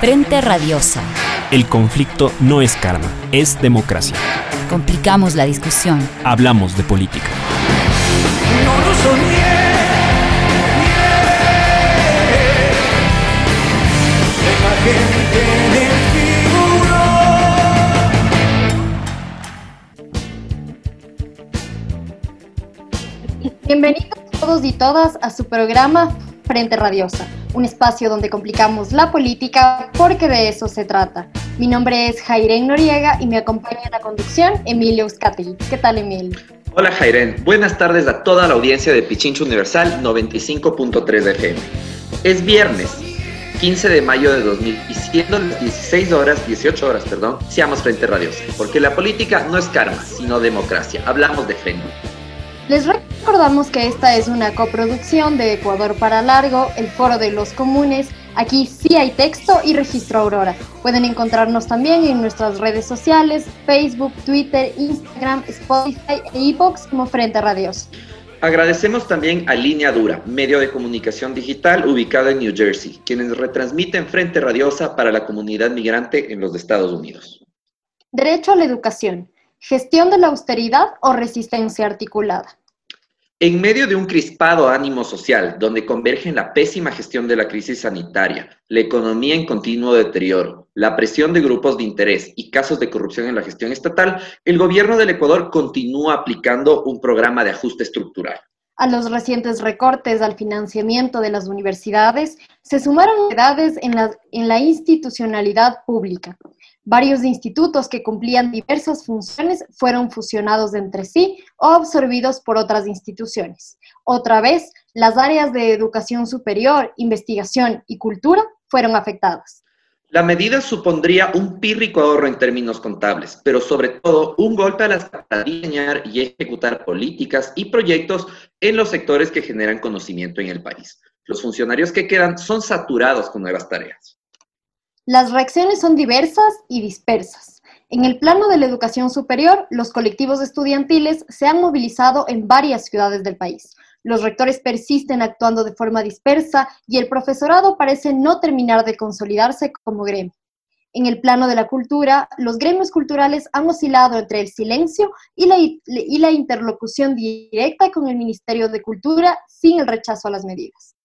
Frente Radiosa. El conflicto no es karma, es democracia. Complicamos la discusión. Hablamos de política. Bienvenidos todos y todas a su programa Frente Radiosa, un espacio donde complicamos la política porque de eso se trata. Mi nombre es Jairen Noriega y me acompaña en la conducción Emilio Euskateli. ¿Qué tal, Emilio? Hola, Jairen. Buenas tardes a toda la audiencia de Pichincho Universal 95.3 FM. Es viernes, 15 de mayo de 2000 y siendo las 16 horas, 18 horas, perdón, seamos Frente Radiosa, porque la política no es karma, sino democracia. Hablamos de frente. Les recordamos que esta es una coproducción de Ecuador para Largo, el Foro de los Comunes. Aquí sí hay texto y registro Aurora. Pueden encontrarnos también en nuestras redes sociales, Facebook, Twitter, Instagram, Spotify e iVoox como Frente Radios. Agradecemos también a Línea Dura, medio de comunicación digital ubicado en New Jersey, quienes retransmiten Frente Radiosa para la comunidad migrante en los Estados Unidos. Derecho a la educación. Gestión de la austeridad o resistencia articulada. En medio de un crispado ánimo social, donde convergen la pésima gestión de la crisis sanitaria, la economía en continuo deterioro, la presión de grupos de interés y casos de corrupción en la gestión estatal, el gobierno del Ecuador continúa aplicando un programa de ajuste estructural. A los recientes recortes al financiamiento de las universidades se sumaron edades en la, en la institucionalidad pública. Varios institutos que cumplían diversas funciones fueron fusionados entre sí o absorbidos por otras instituciones. Otra vez, las áreas de educación superior, investigación y cultura fueron afectadas. La medida supondría un pírrico ahorro en términos contables, pero sobre todo un golpe a las para diseñar y ejecutar políticas y proyectos en los sectores que generan conocimiento en el país. Los funcionarios que quedan son saturados con nuevas tareas. Las reacciones son diversas y dispersas. En el plano de la educación superior, los colectivos estudiantiles se han movilizado en varias ciudades del país. Los rectores persisten actuando de forma dispersa y el profesorado parece no terminar de consolidarse como gremio. En el plano de la cultura, los gremios culturales han oscilado entre el silencio y la, interlocución directa con el Ministerio de Cultura sin el rechazo a las medidas.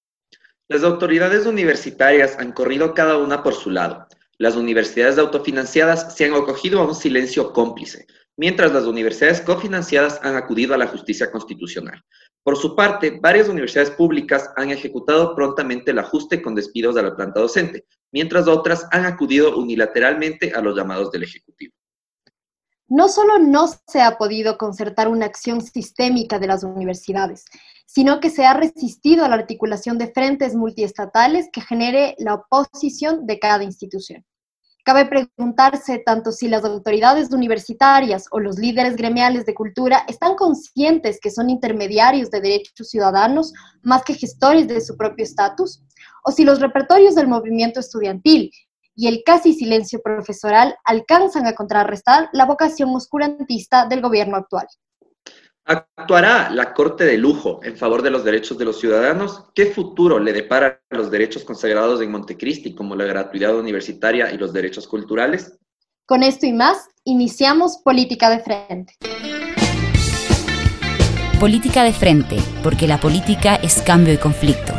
Las autoridades universitarias han corrido cada una por su lado. Las universidades autofinanciadas se han acogido a un silencio cómplice, mientras las universidades cofinanciadas han acudido a la justicia constitucional. Por su parte, varias universidades públicas han ejecutado prontamente el ajuste con despidos de la planta docente, mientras otras han acudido unilateralmente a los llamados del Ejecutivo. No solo no se ha podido concertar una acción sistémica de las universidades, sino que se ha resistido a la articulación de frentes multiestatales que genere la oposición de cada institución. Cabe preguntarse tanto si las autoridades universitarias o los líderes gremiales de cultura están conscientes que son intermediarios de derechos ciudadanos más que gestores de su propio estatus, o si los repertorios del movimiento estudiantil y el casi silencio profesoral alcanzan a contrarrestar la vocación oscurantista del gobierno actual. ¿Actuará la Corte de Lujo en favor de los derechos de los ciudadanos? ¿Qué futuro le depara a los derechos consagrados en Montecristi, como la gratuidad universitaria y los derechos culturales? Con esto y más, iniciamos Política de Frente. Política de Frente, porque la política es cambio y conflicto.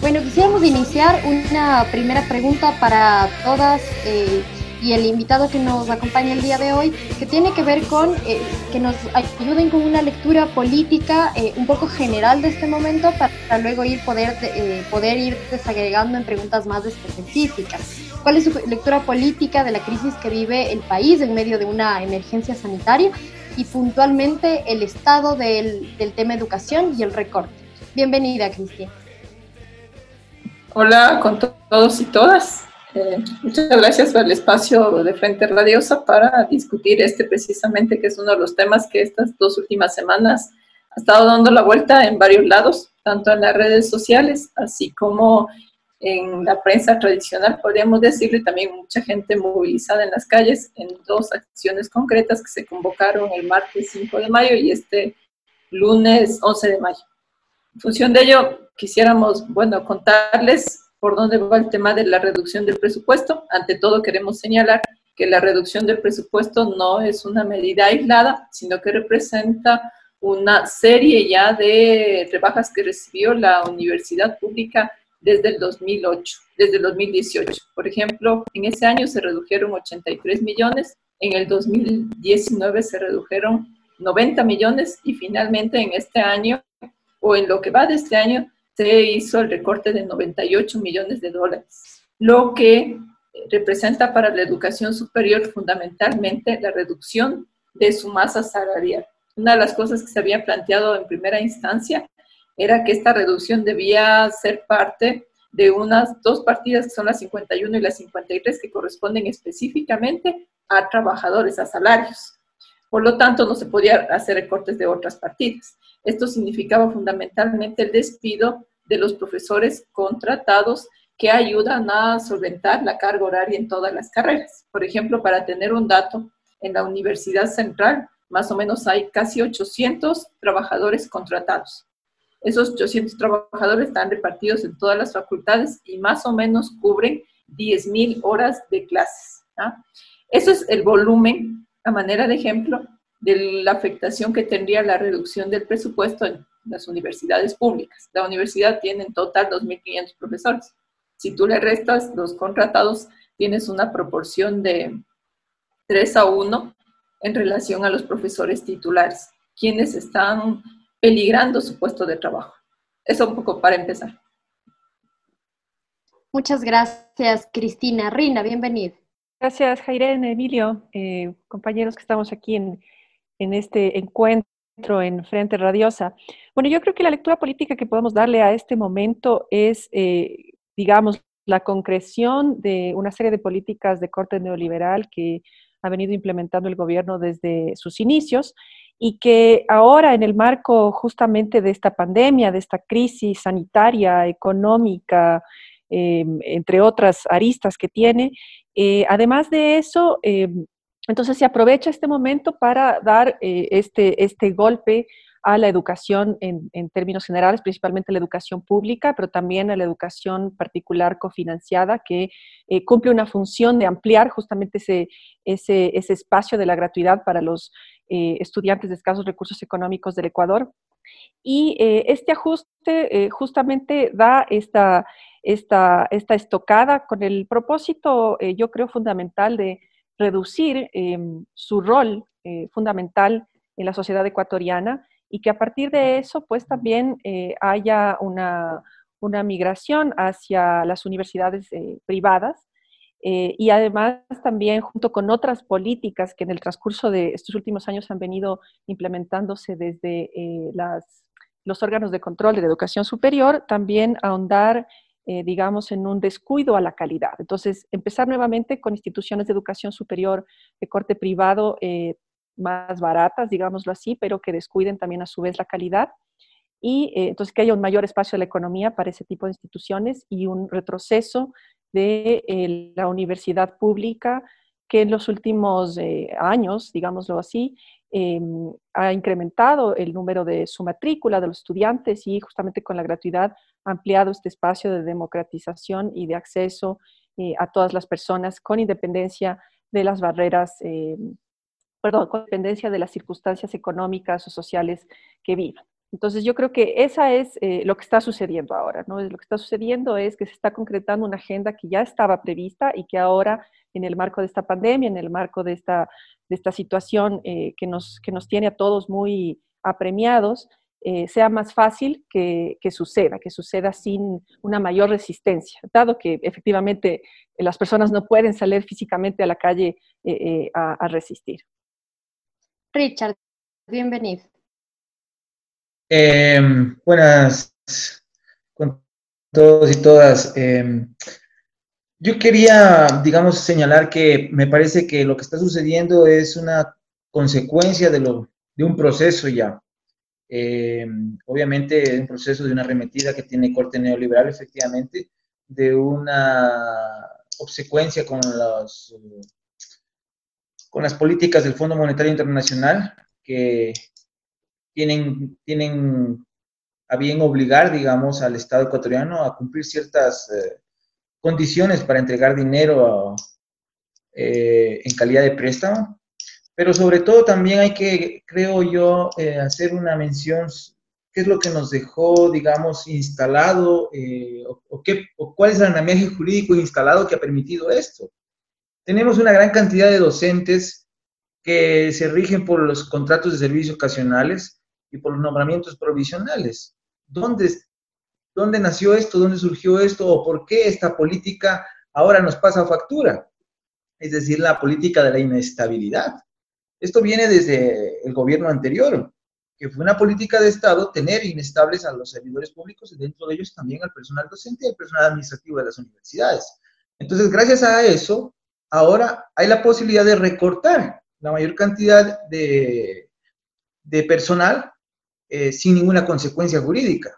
Bueno, quisiéramos iniciar una primera pregunta para todas. Eh, y el invitado que nos acompaña el día de hoy, que tiene que ver con eh, que nos ayuden con una lectura política eh, un poco general de este momento para, luego ir poder, eh, poder ir desagregando en preguntas más específicas. ¿Cuál es su lectura política de la crisis que vive el país en medio de una emergencia sanitaria y puntualmente el estado del, del tema educación y el recorte? Bienvenida, Cristian. Hola con todos y todas. Eh, muchas gracias por el espacio de Frente Radiosa para discutir este precisamente, que es uno de los temas que estas dos últimas semanas ha estado dando la vuelta en varios lados, tanto en las redes sociales, así como en la prensa tradicional, podríamos decirle, también mucha gente movilizada en las calles en dos acciones concretas que se convocaron el martes 5 de mayo y este lunes 11 de mayo. En función de ello, quisiéramos, bueno, contarles por dónde va el tema de la reducción del presupuesto. Ante todo, queremos señalar que la reducción del presupuesto no es una medida aislada, sino que representa una serie ya de rebajas que recibió la universidad pública desde el 2008, desde el 2018. Por ejemplo, en ese año se redujeron 83 millones, en el 2019 se redujeron 90 millones y finalmente en este año, o en lo que va de este año, se hizo el recorte de 98 millones de dólares, lo que representa para la educación superior fundamentalmente la reducción de su masa salarial. Una de las cosas que se había planteado en primera instancia era que esta reducción debía ser parte de unas dos partidas que son las 51 y las 53 que corresponden específicamente a trabajadores, a salarios. Por lo tanto, no se podía hacer recortes de otras partidas. Esto significaba fundamentalmente el despido de los profesores contratados que ayudan a solventar la carga horaria en todas las carreras. Por ejemplo, para tener un dato, en la Universidad Central más o menos hay casi 800 trabajadores contratados. Esos 800 trabajadores están repartidos en todas las facultades y más o menos cubren 10.000 horas de clases. Eso es el volumen, a manera de ejemplo, de la afectación que tendría la reducción del presupuesto en las universidades públicas. La universidad tiene en total 2.500 profesores. Si tú le restas los contratados, tienes una proporción de 3 a 1 en relación a los profesores titulares, quienes están peligrando su puesto de trabajo. Eso un poco para empezar. Muchas gracias, Cristina. Rina, bienvenida. Gracias, Jairen, Emilio, eh, compañeros que estamos aquí en, en este encuentro en Frente Radiosa. Bueno, yo creo que la lectura política que podemos darle a este momento es, eh, digamos, la concreción de una serie de políticas de corte neoliberal que ha venido implementando el gobierno desde sus inicios y que ahora en el marco justamente de esta pandemia, de esta crisis sanitaria, económica, eh, entre otras aristas que tiene, eh, además de eso, entonces se aprovecha este momento para dar eh, este, este golpe a la educación en, términos generales, principalmente la educación pública, pero también a la educación particular cofinanciada, que eh, cumple una función de ampliar justamente ese, ese, ese espacio de la gratuidad para los eh, estudiantes de escasos recursos económicos del Ecuador. Y este ajuste justamente da esta, esta, esta estocada con el propósito, yo creo, fundamental de reducir em, su rol eh, fundamental en la sociedad ecuatoriana y que a partir de eso, pues también eh, haya una, migración hacia las universidades eh, privadas y además también junto con otras políticas que en el transcurso de estos últimos años han venido implementándose desde los órganos de control de la educación superior, también ahondar eh, digamos, en un descuido a la calidad. Entonces, empezar nuevamente con instituciones de educación superior de corte privado eh, más baratas, digámoslo así, pero que descuiden también a su vez la calidad. Y eh, entonces que haya un mayor espacio de la economía para ese tipo de instituciones y un retroceso de la universidad pública que en los últimos años, digámoslo así, Em, ha incrementado el número de su matrícula de los estudiantes y justamente con la gratuidad ha ampliado este espacio de democratización y de acceso eh, a todas las personas con independencia de las barreras, em, perdón, con independencia de las circunstancias económicas o sociales que vivan. Entonces yo creo que esa es eh, lo que está sucediendo ahora, ¿no? Lo que está sucediendo es que se está concretando una agenda que ya estaba prevista y que ahora en el marco de esta pandemia, en el marco de esta, de esta situación eh, que, nos, que nos tiene a todos muy apremiados, eh, sea más fácil que, que, suceda, que suceda sin una mayor resistencia, dado que efectivamente las personas no pueden salir físicamente a la calle a, a resistir. Richard, bienvenido. Em, buenas con todos y todas. Em, yo quería, digamos, señalar que me parece que lo que está sucediendo es una consecuencia de, lo, de un proceso ya. Em, obviamente, un proceso de una arremetida que tiene corte neoliberal, efectivamente, de una obsecuencia con, los, con las políticas del Fondo Monetario Internacional que tienen, tienen a bien obligar, digamos, al Estado ecuatoriano a cumplir ciertas eh, condiciones para entregar dinero eh, en calidad de préstamo. Pero sobre todo también hay que, creo yo, eh, hacer una mención, qué es lo que nos dejó, digamos, instalado, o, qué, o cuál es el andamiaje jurídico instalado que ha permitido esto. Tenemos una gran cantidad de docentes que se rigen por los contratos de servicios ocasionales y por los nombramientos provisionales. ¿Dónde, ¿Dónde nació esto? ¿Dónde surgió esto? ¿O por qué esta política ahora nos pasa factura? Es decir, la política de la inestabilidad. Esto viene desde el gobierno anterior, que fue una política de Estado tener inestables a los servidores públicos y dentro de ellos también al personal docente y al personal administrativo de las universidades. Entonces, gracias a eso, ahora hay la posibilidad de recortar la mayor cantidad de, de personal eh, sin ninguna consecuencia jurídica.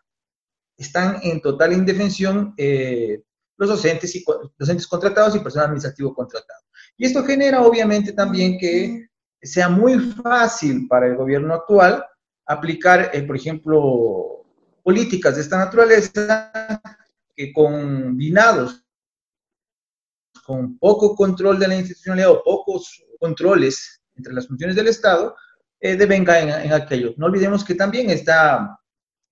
Están en total indefensión eh, los docentes, y, docentes contratados y personal administrativo contratado. Y esto genera obviamente también que sea muy fácil para el gobierno actual aplicar, eh, por ejemplo, políticas de esta naturaleza que combinados con poco control de la institucionalidad o pocos controles entre las funciones del Estado, eh, devenga en, aquello. No olvidemos que también está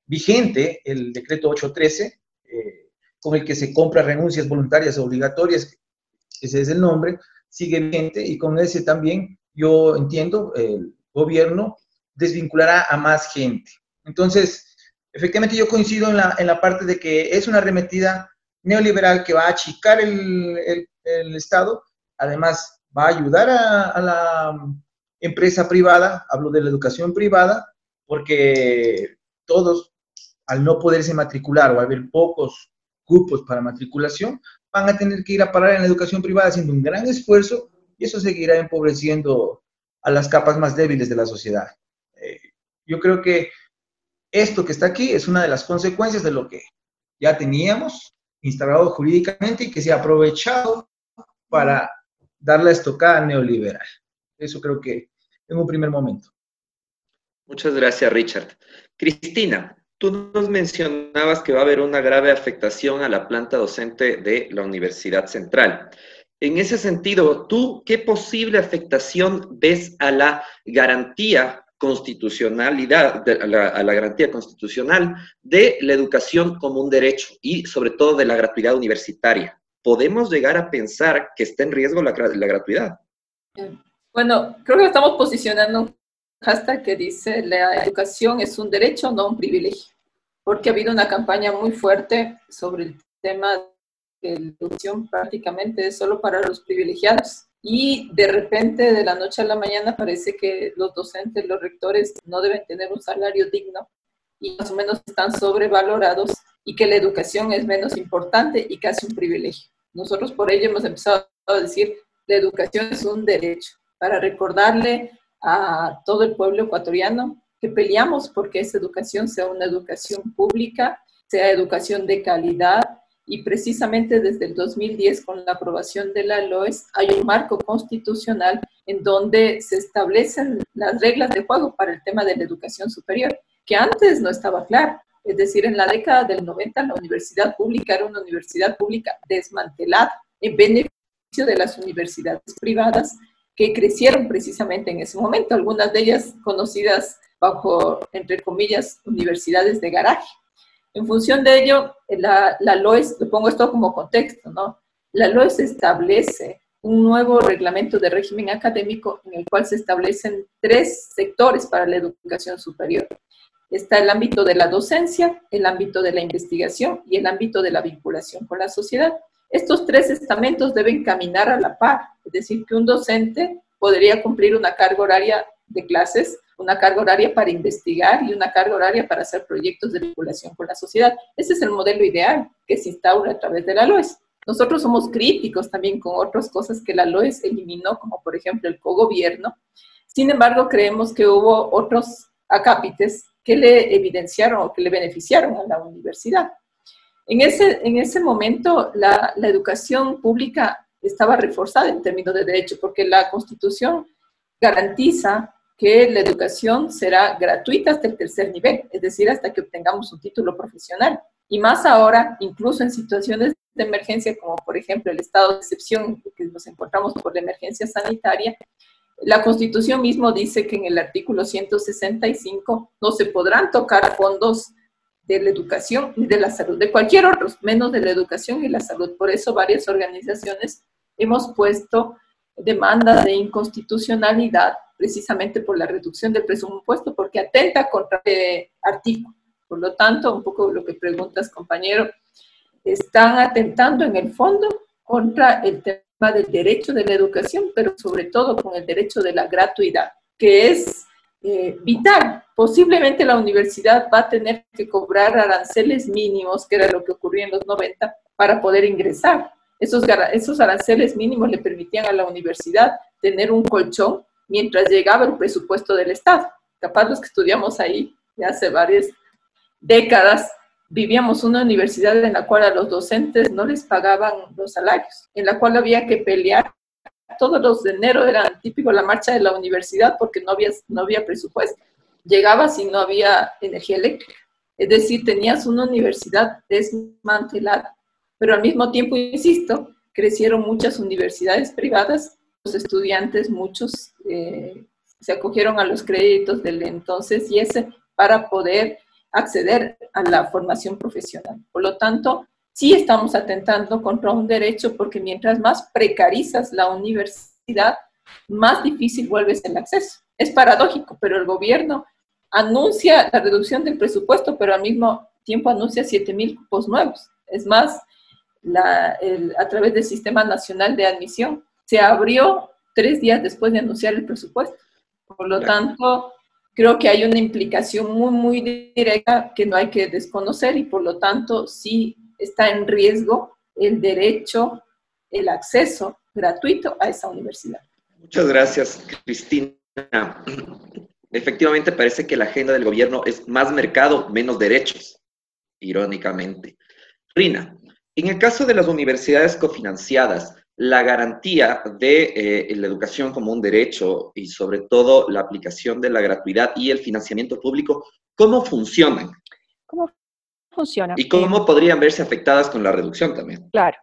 vigente el decreto 813, eh, con el que se compra renuncias voluntarias obligatorias, ese es el nombre, sigue vigente y con ese también yo entiendo el gobierno desvinculará a más gente. Entonces, efectivamente yo coincido en la, en la parte de que es una arremetida neoliberal que va a achicar el, el, Estado, además va a ayudar a la empresa privada, hablo de la educación privada, porque todos, al no poderse matricular o haber pocos grupos para matriculación, van a tener que ir a parar en la educación privada haciendo un gran esfuerzo y eso seguirá empobreciendo a las capas más débiles de la sociedad. Eh, yo creo que esto que está aquí es una de las consecuencias de lo que ya teníamos instalado jurídicamente y que se ha aprovechado para dar la estocada neoliberal. Eso creo que en un primer momento. Muchas gracias, Richard. Cristina, tú nos mencionabas que va a haber una grave afectación a la planta docente de la Universidad Central. En ese sentido, ¿tú qué posible afectación ves a la garantía constitucionalidad, a la, garantía constitucional de la educación como un derecho y sobre todo de la gratuidad universitaria? ¿Podemos llegar a pensar que está en riesgo la, la gratuidad? Bueno, creo que estamos posicionando un hashtag que dice la educación es un derecho, no un privilegio, porque ha habido una campaña muy fuerte sobre el tema de la educación prácticamente es solo para los privilegiados. Y de repente, de la noche a la mañana, parece que los docentes, los rectores no deben tener un salario digno y más o menos están sobrevalorados y que la educación es menos importante y casi un privilegio. Nosotros por ello hemos empezado a decir, la educación es un derecho para recordarle a todo el pueblo ecuatoriano que peleamos porque esa educación sea una educación pública, sea educación de calidad y precisamente desde el 2010 con la aprobación de la LOES hay un marco constitucional en donde se establecen las reglas de juego para el tema de la educación superior, que antes no estaba claro. Es decir, en la década del 90 la universidad pública era una universidad pública desmantelada en beneficio de las universidades privadas que crecieron precisamente en ese momento, algunas de ellas conocidas bajo, entre comillas, universidades de garaje. En función de ello, la, la LOES, le pongo esto como contexto, ¿no? La LOES establece un nuevo reglamento de régimen académico en el cual se establecen tres sectores para la educación superior. Está el ámbito de la docencia, el ámbito de la investigación y el ámbito de la vinculación con la sociedad. Estos tres estamentos deben caminar a la par, es decir, que un docente podría cumplir una carga horaria de clases, una carga horaria para investigar y una carga horaria para hacer proyectos de vinculación con la sociedad. Ese es el modelo ideal que se instaura a través de la LOES. Nosotros somos críticos también con otras cosas que la LOES eliminó, como por ejemplo el cogobierno. Sin embargo, creemos que hubo otros acápites que le evidenciaron o que le beneficiaron a la universidad. En ese, en ese momento, la, educación pública estaba reforzada en términos de derecho, porque la Constitución garantiza que la educación será gratuita hasta el tercer nivel, es decir, hasta que obtengamos un título profesional. Y más ahora, incluso en situaciones de emergencia, como por ejemplo el estado de excepción que nos encontramos por la emergencia sanitaria, la Constitución mismo dice que en el artículo 165 no se podrán tocar fondos de la educación y de la salud, de cualquier otro, menos de la educación y la salud. Por eso varias organizaciones hemos puesto demanda de inconstitucionalidad precisamente por la reducción del presupuesto, porque atenta contra el artículo. Por lo tanto, un poco lo que preguntas, compañero, están atentando en el fondo contra el tema del derecho de la educación, pero sobre todo con el derecho de la gratuidad, que es eh, vital. Posiblemente la universidad va a tener que cobrar aranceles mínimos, que era lo que ocurrió en los 90, para poder ingresar. Esos, esos aranceles mínimos le permitían a la universidad tener un colchón mientras llegaba el presupuesto del Estado. Capaz los que estudiamos ahí ya hace varias décadas, vivíamos una universidad en la cual a los docentes no les pagaban los salarios, en la cual había que pelear. Todos los de enero eran típico la marcha de la universidad porque no había, no había presupuesto. Llegabas y no había energía eléctrica. Es decir, tenías una universidad desmantelada. Pero al mismo tiempo, insisto, crecieron muchas universidades privadas, los estudiantes, muchos eh, se acogieron a los créditos del entonces y ese para poder acceder a la formación profesional. Por lo tanto, sí estamos atentando contra un derecho porque mientras más precarizas la universidad, más difícil vuelves el acceso. Es paradójico, pero el gobierno anuncia la reducción del presupuesto, pero al mismo tiempo anuncia 7 mil cupos nuevos. Es más, a través del Sistema Nacional de Admisión, se abrió tres días después de anunciar el presupuesto. Por lo tanto, creo que hay una implicación muy, muy directa que no hay que desconocer y por lo tanto sí está en riesgo el derecho, el acceso gratuito a esa universidad. Muchas gracias, Cristina. Efectivamente, parece que la agenda del gobierno es más mercado, menos derechos, irónicamente. Rina, en el caso de las universidades cofinanciadas, la garantía de eh, la educación como un derecho y sobre todo la aplicación de la gratuidad y el financiamiento público, ¿cómo funcionan? ¿Cómo funciona? ¿Y cómo podrían verse afectadas con la reducción también? Claro.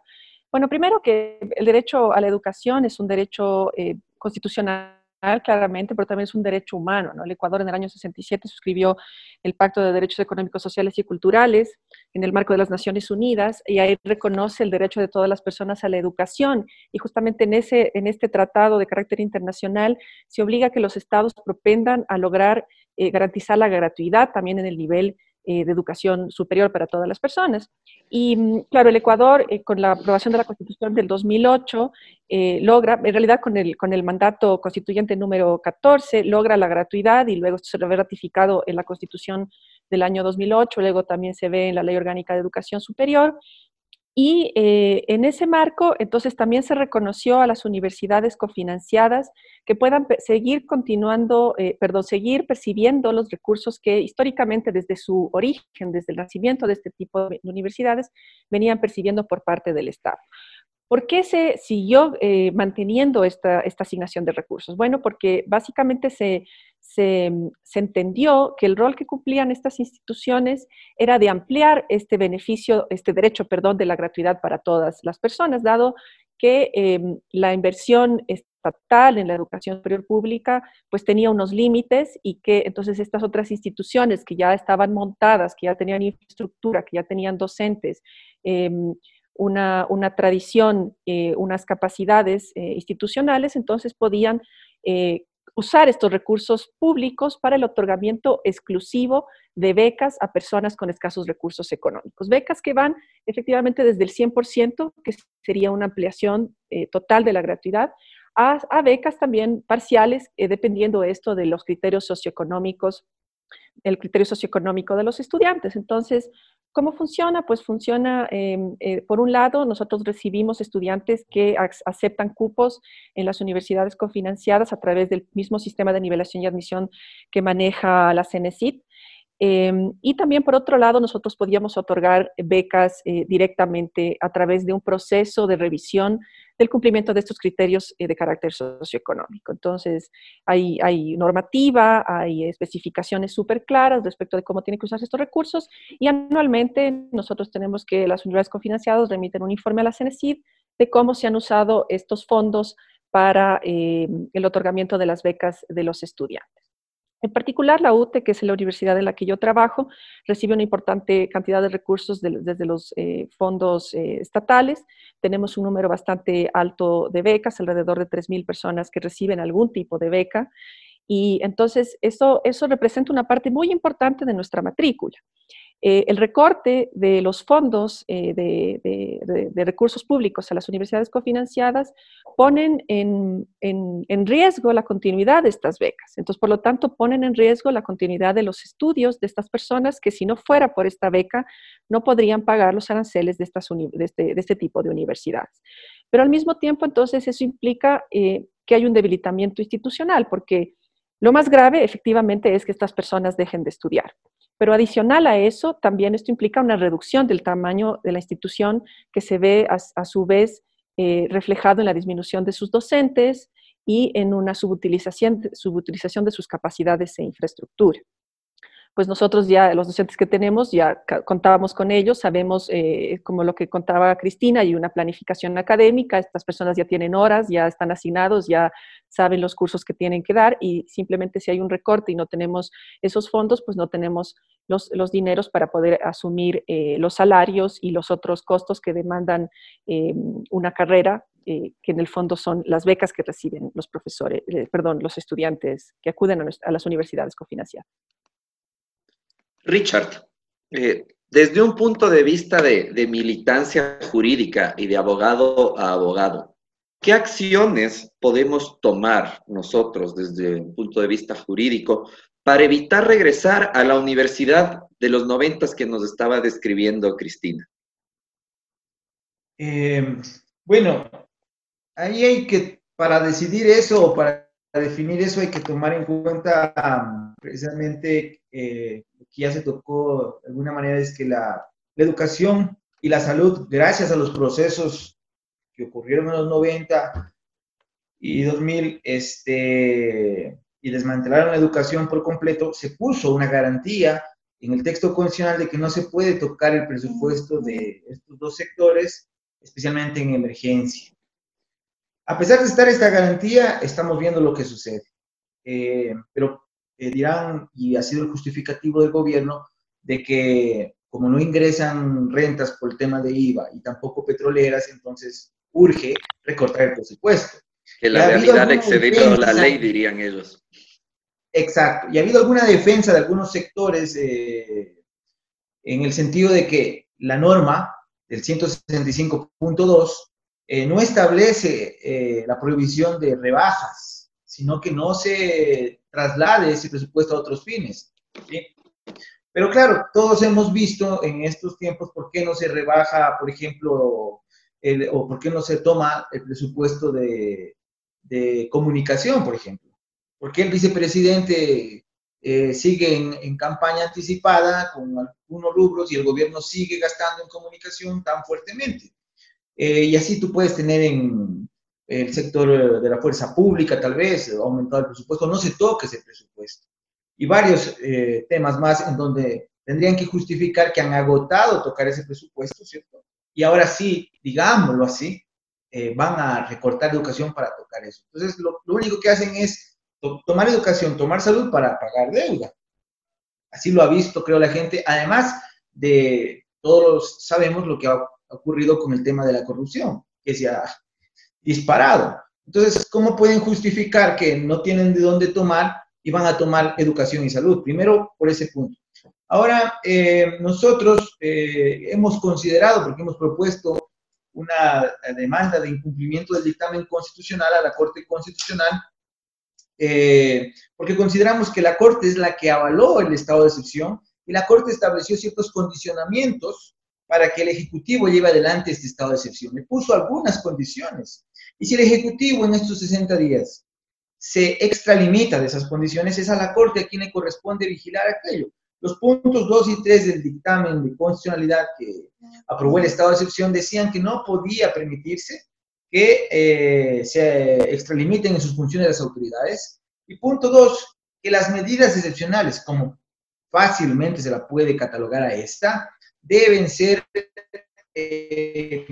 Bueno, primero que el derecho a la educación es un derecho eh, constitucional claramente, pero también es un derecho humano. ¿no? El Ecuador en el año 67 suscribió el Pacto de Derechos Económicos, Sociales y Culturales en el marco de las Naciones Unidas y ahí reconoce el derecho de todas las personas a la educación. Y justamente en, ese, en este tratado de carácter internacional se obliga a que los estados propendan a lograr eh, garantizar la gratuidad también en el nivel eh, de educación superior para todas las personas. Y mm, claro, el Ecuador, eh, con la aprobación de la Constitución del 2008, eh, logra, en realidad con el, con el mandato constituyente número 14, logra la gratuidad y luego se ve ratificado en la Constitución del año 2008, luego también se ve en la Ley Orgánica de Educación Superior y eh, en ese marco, entonces también se reconoció a las universidades cofinanciadas que puedan seguir continuando, eh, perdón, seguir percibiendo los recursos que históricamente desde su origen, desde el nacimiento de este tipo de universidades, venían percibiendo por parte del Estado. ¿Por qué se siguió eh, manteniendo esta, asignación de recursos? Bueno, porque básicamente se, entendió que el rol que cumplían estas instituciones era de ampliar este beneficio, este derecho, perdón, de la gratuidad para todas las personas, dado que em, la inversión estatal en la educación superior pública pues tenía unos límites y que entonces estas otras instituciones que ya estaban montadas, que ya tenían infraestructura, que ya tenían docentes, em, una, tradición, eh, unas capacidades eh, institucionales, entonces podían eh, usar estos recursos públicos para el otorgamiento exclusivo de becas a personas con escasos recursos económicos. Becas que van efectivamente desde el 100%, que sería una ampliación total de la gratuidad, a, becas también parciales, dependiendo esto de los criterios socioeconómicos el criterio socioeconómico de los estudiantes. Entonces, ¿Cómo funciona? Pues funciona, em, eh, por un lado, nosotros recibimos estudiantes que aceptan cupos en las universidades cofinanciadas a través del mismo sistema de nivelación y admisión que maneja la CENESID. Em, y también, por otro lado, nosotros podíamos otorgar becas eh, directamente a través de un proceso de revisión del cumplimiento de estos criterios de carácter socioeconómico. Entonces, hay, normativa, hay especificaciones súper claras respecto de cómo tienen que usarse estos recursos y anualmente nosotros tenemos que las universidades cofinanciadas remiten un informe a la CENESID de cómo se han usado estos fondos para eh, el otorgamiento de las becas de los estudiantes. En particular, la UTE, que es la universidad en la que yo trabajo, recibe una importante cantidad de recursos desde los eh, fondos eh, estatales. Tenemos un número bastante alto de becas, alrededor de 3.000 personas que reciben algún tipo de beca. Y entonces eso, eso representa una parte muy importante de nuestra matrícula. Eh, el recorte de los fondos eh, de, recursos públicos a las universidades cofinanciadas ponen en, riesgo la continuidad de estas becas. Entonces, por lo tanto, ponen en riesgo la continuidad de los estudios de estas personas que si no fuera por esta beca, no podrían pagar los aranceles de, este, este, tipo de universidades. Pero al mismo tiempo, entonces, eso implica eh, que hay un debilitamiento institucional, porque lo más grave, efectivamente, es que estas personas dejen de estudiar. Pero adicional a eso, también esto implica una reducción del tamaño de la institución que se ve a, su vez eh, reflejado en la disminución de sus docentes y en una subutilización, subutilización de sus capacidades e infraestructura pues nosotros ya, los docentes que tenemos, ya contábamos con ellos, sabemos, eh, como lo que contaba Cristina, hay una planificación académica, estas personas ya tienen horas, ya están asignados, ya saben los cursos que tienen que dar y simplemente si hay un recorte y no tenemos esos fondos, pues no tenemos los, los dineros para poder asumir eh, los salarios y los otros costos que demandan eh, una carrera que en el fondo son las becas que reciben los profesores, perdón, los estudiantes que acuden a, a las universidades cofinanciadas. Richard, eh, desde un punto de vista de, militancia jurídica y de abogado a abogado, ¿qué acciones podemos tomar nosotros desde un punto de vista jurídico para evitar regresar a la universidad de los noventas que nos estaba describiendo Cristina? Eh, bueno, ahí hay que, para decidir eso o para definir eso hay que tomar en cuenta precisamente eh, que ya se tocó de alguna manera es que la, educación y la salud, gracias a los procesos que ocurrieron en los 90 y 2000, este, y desmantelaron la educación por completo, se puso una garantía en el texto constitucional de que no se puede tocar el presupuesto de estos dos sectores, especialmente en emergencia. A pesar de estar esta garantía, estamos viendo lo que sucede. Eh, pero eh, dirán, y ha sido el justificativo del gobierno, de que como no ingresan rentas por el tema de IVA y tampoco petroleras, entonces urge recortar el presupuesto. Que la realidad excedido la ley, dirían ellos. Exacto. Y ha habido alguna defensa de algunos sectores eh, en el sentido de que la norma del 165.2 eh, no establece la prohibición de rebajas, sino que no se traslade ese presupuesto a otros fines. Pero claro, todos hemos visto en estos tiempos por qué no se rebaja, por ejemplo, o por qué no se toma el presupuesto de, comunicación, por ejemplo. ¿Por qué el vicepresidente eh, sigue en, campaña anticipada con algunos rubros y el gobierno sigue gastando en comunicación tan fuertemente? Eh, y así tú puedes tener en, el sector eh, de la fuerza pública, tal vez, aumentado el presupuesto, no se toque ese presupuesto. Y varios eh, temas más en donde tendrían que justificar que han agotado tocar ese presupuesto, ¿cierto? Y ahora sí, digámoslo así, eh, van a recortar educación para tocar eso. Entonces, lo, único que hacen es tomar educación, tomar salud para pagar deuda. Así lo ha visto, creo, la gente. Además de, todos sabemos lo que ha ocurrido con el tema de la corrupción, que se ha disparado. Entonces, ¿cómo pueden justificar que no tienen de dónde tomar y van a tomar educación y salud? Primero, por ese punto. Ahora, eh, nosotros eh, hemos considerado, porque hemos propuesto una demanda de incumplimiento del dictamen constitucional a la Corte Constitucional, eh, porque consideramos que la Corte es la que avaló el estado de excepción y la Corte estableció ciertos condicionamientos para que el Ejecutivo lleve adelante este estado de excepción. Le puso algunas condiciones. Y si el Ejecutivo en estos 60 días se extralimita de esas condiciones, es a la Corte a quien le corresponde vigilar aquello. Los puntos 2 y 3 del dictamen de constitucionalidad que aprobó el estado de excepción decían que no podía permitirse que eh, se extralimiten en sus funciones las autoridades. Y punto dos, que las medidas excepcionales, como fácilmente se la puede catalogar a esta, deben ser eh,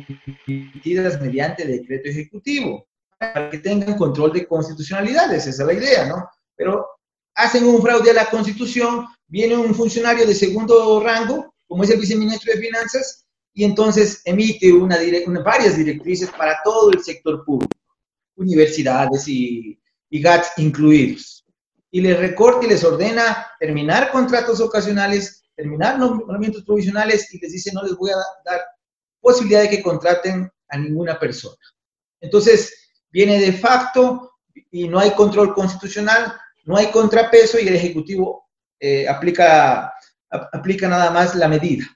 emitidas mediante decreto ejecutivo, para que tengan control de constitucionalidades, esa es la idea, ¿no? Pero hacen un fraude a la Constitución, viene un funcionario de segundo rango, como es el viceministro de Finanzas, y entonces emite una, varias directrices para todo el sector público, universidades y, y GATS incluidos. Y les recorta y les ordena terminar contratos ocasionales, terminar nombramientos provisionales y les dice no les voy a dar posibilidad de que contraten a ninguna persona. Entonces, viene de facto y no hay control constitucional, no hay contrapeso y el Ejecutivo eh, aplica, aplica nada más la medida.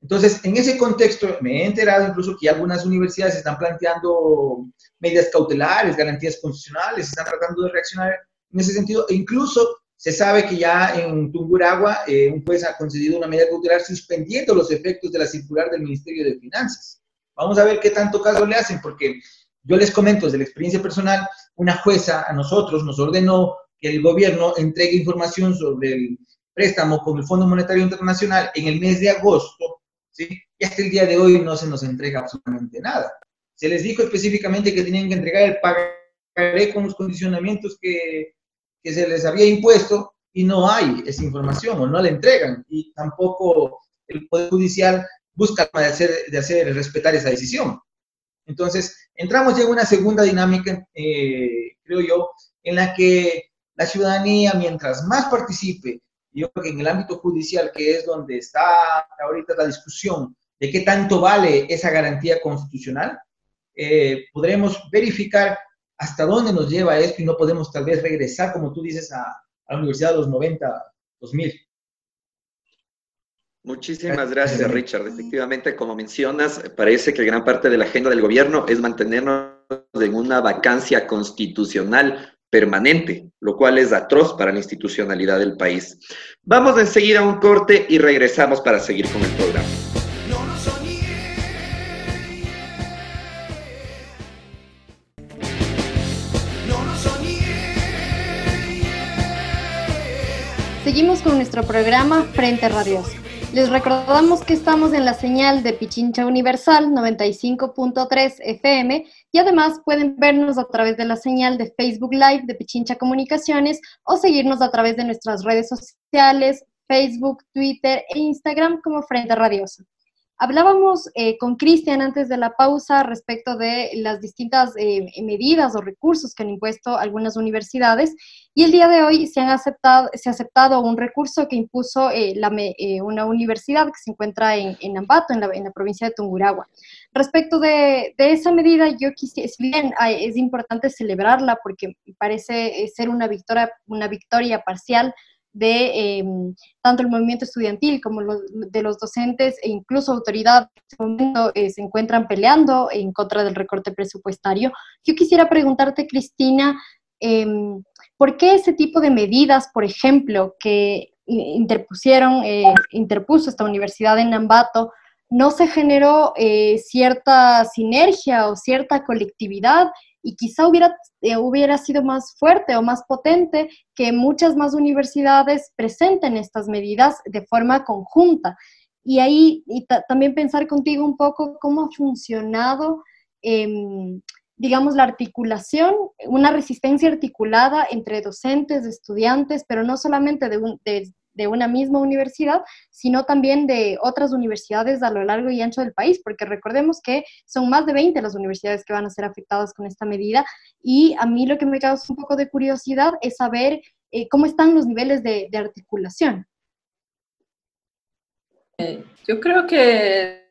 Entonces, en ese contexto, me he enterado incluso que algunas universidades están planteando medidas cautelares, garantías constitucionales, están tratando de reaccionar en ese sentido, e incluso se sabe que ya en Tunguragua eh, un juez ha concedido una medida cautelar suspendiendo los efectos de la circular del Ministerio de Finanzas. Vamos a ver qué tanto caso le hacen, porque yo les comento desde la experiencia personal, una jueza a nosotros nos ordenó que el gobierno entregue información sobre el préstamo con el Fondo Monetario Internacional en el mes de agosto, ¿sí? y hasta el día de hoy no se nos entrega absolutamente nada. Se les dijo específicamente que tenían que entregar el pagaré con los condicionamientos que, que se les había impuesto y no hay esa información o no la entregan y tampoco el Poder Judicial busca de hacer, de hacer respetar esa decisión. Entonces, entramos ya en una segunda dinámica, eh, creo yo, en la que la ciudadanía, mientras más participe, yo creo que en el ámbito judicial, que es donde está ahorita la discusión de qué tanto vale esa garantía constitucional, eh, podremos verificar hasta dónde nos lleva esto y no podemos tal vez regresar, como tú dices, a, a la universidad de los 90, 2000. Muchísimas gracias, Richard. Efectivamente, como mencionas, parece que gran parte de la agenda del gobierno es mantenernos en una vacancia constitucional permanente, lo cual es atroz para la institucionalidad del país. Vamos a seguir a un corte y regresamos para seguir con el programa. Seguimos con nuestro programa Frente Radioso. Les recordamos que estamos en la señal de Pichincha Universal 95.3 FM y además pueden vernos a través de la señal de Facebook Live de Pichincha Comunicaciones o seguirnos a través de nuestras redes sociales, Facebook, Twitter e Instagram como Frente Radiosa. Hablábamos eh, con Cristian antes de la pausa respecto de las distintas eh, medidas o recursos que han impuesto algunas universidades y el día de hoy se, han aceptado, se ha aceptado un recurso que impuso eh, la, una universidad que se encuentra en, en Ambato, en la, en la, provincia de Tunguragua. Respecto de, de esa medida, yo quisiera, si bien es importante celebrarla porque parece ser una victoria, una victoria parcial, de em, tanto el movimiento estudiantil como de los docentes e incluso autoridades en este eh, se encuentran peleando en contra del recorte presupuestario. Yo quisiera preguntarte, Cristina, em, ¿por qué ese tipo de medidas, por ejemplo, que interpusieron, eh, interpuso esta universidad en Nambato, no se generó eh, cierta sinergia o cierta colectividad y quizá hubiera, eh, hubiera sido más fuerte o más potente que muchas más universidades presenten estas medidas de forma conjunta. Y ahí también pensar contigo un poco cómo ha funcionado, em, digamos, la articulación, una resistencia articulada entre docentes, estudiantes, pero no solamente de, un, de, de una misma universidad, sino también de otras universidades a lo largo y ancho del país, porque recordemos que son más de 20 las universidades que van a ser afectadas con esta medida y a mí lo que me causa un poco de curiosidad es saber eh, cómo están los niveles de, articulación. Eh, yo creo que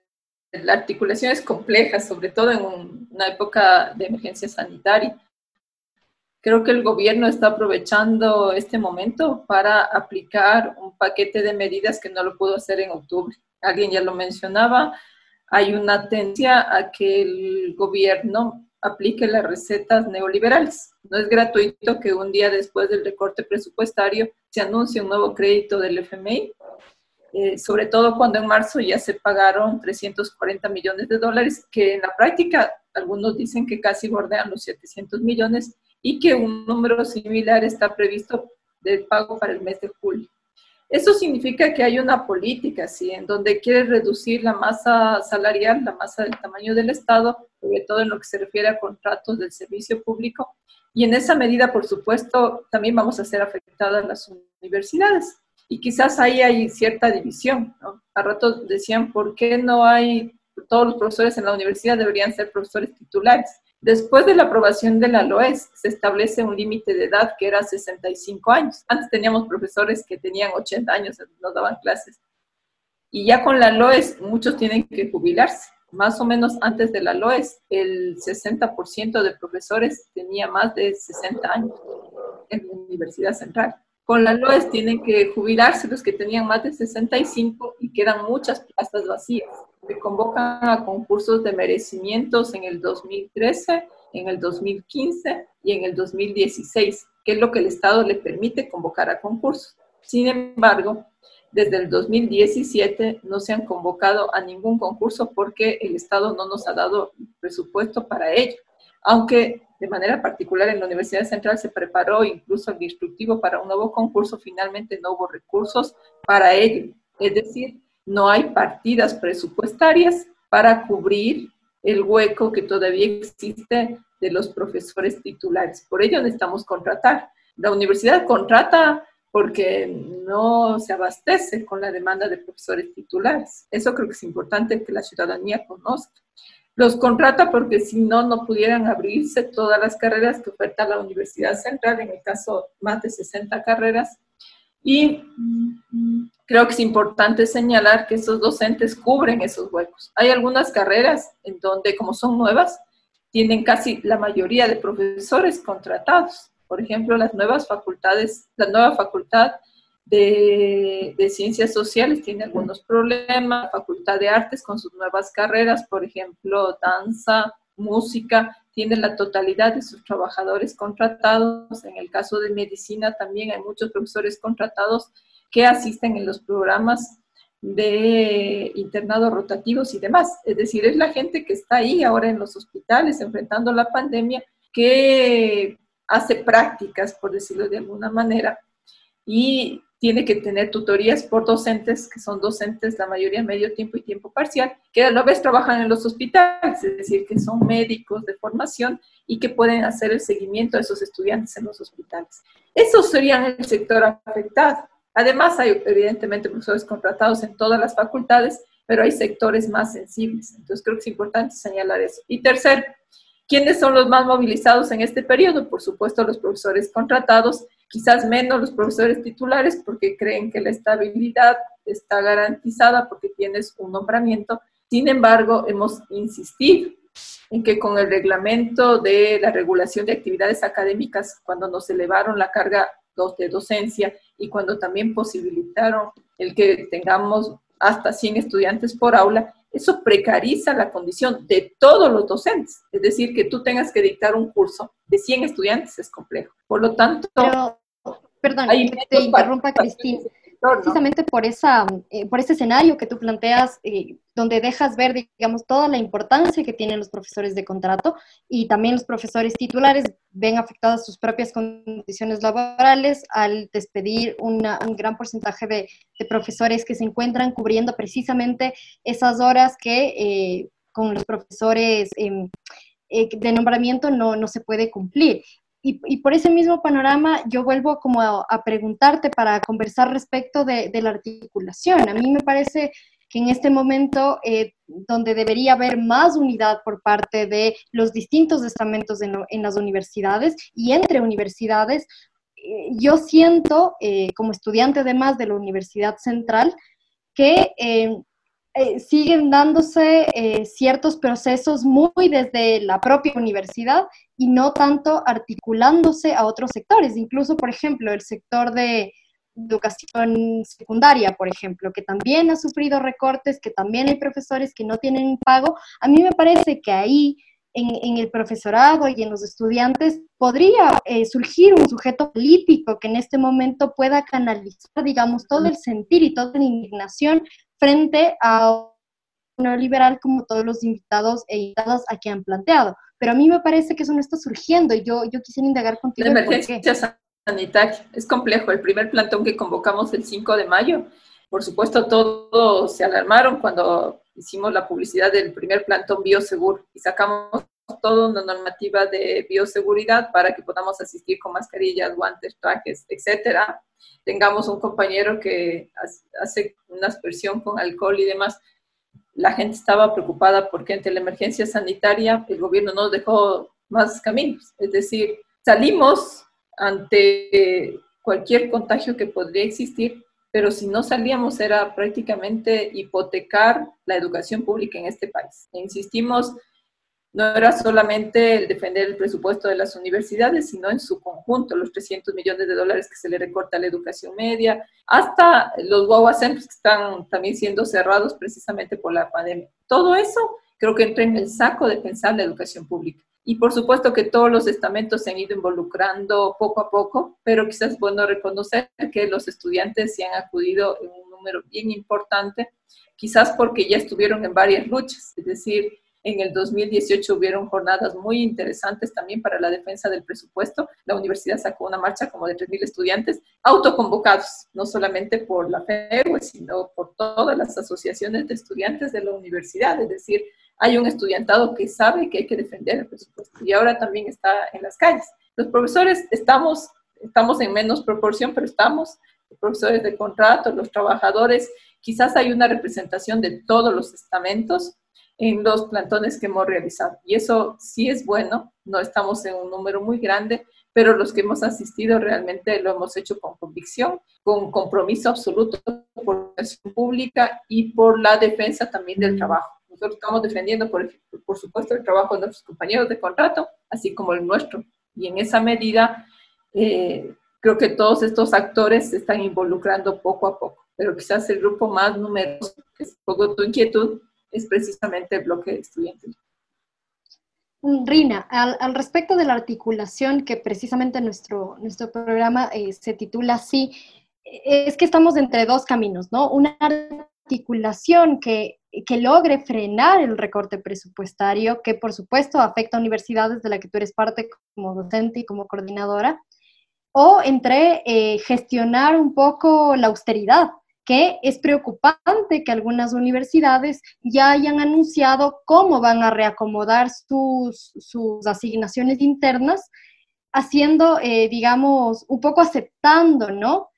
la articulación es compleja, sobre todo en una época de emergencia sanitaria. Creo que el gobierno está aprovechando este momento para aplicar un paquete de medidas que no lo pudo hacer en octubre. Alguien ya lo mencionaba, hay una tendencia a que el gobierno aplique las recetas neoliberales. No es gratuito que un día después del recorte presupuestario se anuncie un nuevo crédito del FMI, eh, sobre todo cuando en marzo ya se pagaron 340 millones de dólares, que en la práctica algunos dicen que casi bordean los 700 millones y que un número similar está previsto del pago para el mes de julio. Eso significa que hay una política, ¿sí? En donde quiere reducir la masa salarial, la masa del tamaño del Estado, sobre todo en lo que se refiere a contratos del servicio público. Y en esa medida, por supuesto, también vamos a ser afectadas las universidades. Y quizás ahí hay cierta división, ¿no? A rato decían, ¿por qué no hay, todos los profesores en la universidad deberían ser profesores titulares? Después de la aprobación de la LOES, se establece un límite de edad que era 65 años. Antes teníamos profesores que tenían 80 años, nos daban clases. Y ya con la LOES, muchos tienen que jubilarse. Más o menos antes de la LOES, el 60% de profesores tenía más de 60 años en la Universidad Central. Con la LOES tienen que jubilarse los que tenían más de 65 y quedan muchas plazas vacías se convocan a concursos de merecimientos en el 2013, en el 2015 y en el 2016, que es lo que el Estado le permite convocar a concursos. Sin embargo, desde el 2017 no se han convocado a ningún concurso porque el Estado no nos ha dado presupuesto para ello. Aunque de manera particular en la Universidad Central se preparó incluso el instructivo para un nuevo concurso, finalmente no hubo recursos para ello. Es decir, no hay partidas presupuestarias para cubrir el hueco que todavía existe de los profesores titulares. Por ello necesitamos contratar. La universidad contrata porque no se abastece con la demanda de profesores titulares. Eso creo que es importante que la ciudadanía conozca. Los contrata porque si no, no pudieran abrirse todas las carreras que oferta la Universidad Central, en el caso más de 60 carreras. Y creo que es importante señalar que esos docentes cubren esos huecos. Hay algunas carreras en donde, como son nuevas, tienen casi la mayoría de profesores contratados. Por ejemplo, las nuevas facultades, la nueva facultad de, de, ciencias sociales tiene algunos problemas, facultad de artes con sus nuevas carreras, por ejemplo, danza, música, tiene la totalidad de sus trabajadores contratados. En el caso de medicina también hay muchos profesores contratados que asisten en los programas de internados rotativos y demás. Es decir, es la gente que está ahí ahora en los hospitales enfrentando la pandemia, que hace prácticas, por decirlo de alguna manera, y tiene que tener tutorías por docentes, que son docentes la mayoría medio tiempo y tiempo parcial, que a la vez trabajan en los hospitales, es decir, que son médicos de formación y que pueden hacer el seguimiento a esos estudiantes en los hospitales. Esos serían el sector afectado. Además, hay evidentemente profesores contratados en todas las facultades, pero hay sectores más sensibles. Entonces, creo que es importante señalar eso. Y tercero, ¿quiénes son los más movilizados en este periodo? Por supuesto, los profesores contratados, quizás menos los profesores titulares, porque creen que la estabilidad está garantizada porque tienes un nombramiento. Sin embargo, hemos insistido en que con el reglamento de la regulación de actividades académicas, cuando nos elevaron la carga de docencia y cuando también posibilitaron el que tengamos hasta 100 estudiantes por aula, eso precariza la condición de todos los docentes. Es decir, que tú tengas que dictar un curso de 100 estudiantes es complejo. Por lo tanto... perdón, te interrumpa, Cristina precisamente por, esa, eh, por ese escenario que tú planteas, eh, donde dejas ver, digamos, toda la importancia que tienen los profesores de contrato y también los profesores titulares ven afectadas sus propias condiciones laborales al despedir un gran porcentaje de, profesores que se encuentran cubriendo precisamente esas horas que eh, con los profesores em, de nombramiento no, no se puede cumplir. Y, por ese mismo panorama yo vuelvo como a, preguntarte para conversar respecto de, la articulación. A mí me parece que en este momento, eh, donde debería haber más unidad por parte de los distintos estamentos en, las universidades y entre universidades, eh, yo siento, eh, como estudiante además de la Universidad Central, que eh, siguen dándose eh, ciertos procesos muy desde la propia universidad y no tanto articulándose a otros sectores, incluso, por ejemplo, el sector de educación secundaria, por ejemplo, que también ha sufrido recortes, que también hay profesores que no tienen pago. A mí me parece que ahí en, el profesorado y en los estudiantes, podría eh, surgir un sujeto político que en este momento pueda canalizar, digamos, todo el sentir y toda la indignación frente a neoliberal como todos los invitados e invitadas aquí han planteado. Pero a mí me parece que eso no está surgiendo y yo, yo quisiera indagar contigo. La emergencia sanitaria es complejo. El primer plantón que convocamos el 5 de mayo, por supuesto todos se alarmaron cuando hicimos la publicidad del primer plantón bioseguro y sacamos toda una normativa de bioseguridad para que podamos asistir con mascarillas, guantes, trajes, etcétera. Tengamos un compañero que hace una aspersión con alcohol y demás. La gente estaba preocupada porque ante la emergencia sanitaria el gobierno no dejó más caminos. Es decir, salimos ante cualquier contagio que podría existir, pero si no salíamos era prácticamente hipotecar la educación pública en este país. E insistimos no era solamente el defender el presupuesto de las universidades, sino en su conjunto, los 300 millones de dólares que se le recorta a la educación media, hasta los guagua que están también siendo cerrados precisamente por la pandemia. Todo eso creo que entra en el saco de pensar la educación pública. Y por supuesto que todos los estamentos se han ido involucrando poco a poco, pero quizás es bueno reconocer que los estudiantes se han acudido en un número bien importante, quizás porque ya estuvieron en varias luchas, es decir, en el 2018 hubieron jornadas muy interesantes también para la defensa del presupuesto. La universidad sacó una marcha como de 3.000 estudiantes autoconvocados, no solamente por la FEU, sino por todas las asociaciones de estudiantes de la universidad. Es decir, hay un estudiantado que sabe que hay que defender el presupuesto y ahora también está en las calles. Los profesores estamos, estamos en menos proporción, pero estamos, profesores de contrato, los trabajadores, quizás hay una representación de todos los estamentos, en los plantones que hemos realizado. Y eso sí es bueno, no estamos en un número muy grande, pero los que hemos asistido realmente lo hemos hecho con convicción, con compromiso absoluto por la pública y por la defensa también del trabajo. Nosotros estamos defendiendo, por, por supuesto, el trabajo de nuestros compañeros de contrato, así como el nuestro. Y en esa medida, eh, creo que todos estos actores se están involucrando poco a poco, pero quizás el grupo más numeroso, que es poco tu inquietud, es precisamente el bloque de estudiantes. Mm, Rina, al, respecto de la articulación que precisamente nuestro, nuestro programa eh, se titula así, es que estamos entre dos caminos, ¿no? Una articulación que, que logre frenar el recorte presupuestario, que por supuesto afecta a universidades de la que tú eres parte como docente y como coordinadora, o entre eh, gestionar un poco la austeridad, que es preocupante que algunas universidades ya hayan anunciado cómo van a reacomodar sus, asignaciones internas, haciendo, eh, digamos, un poco aceptando, ¿no?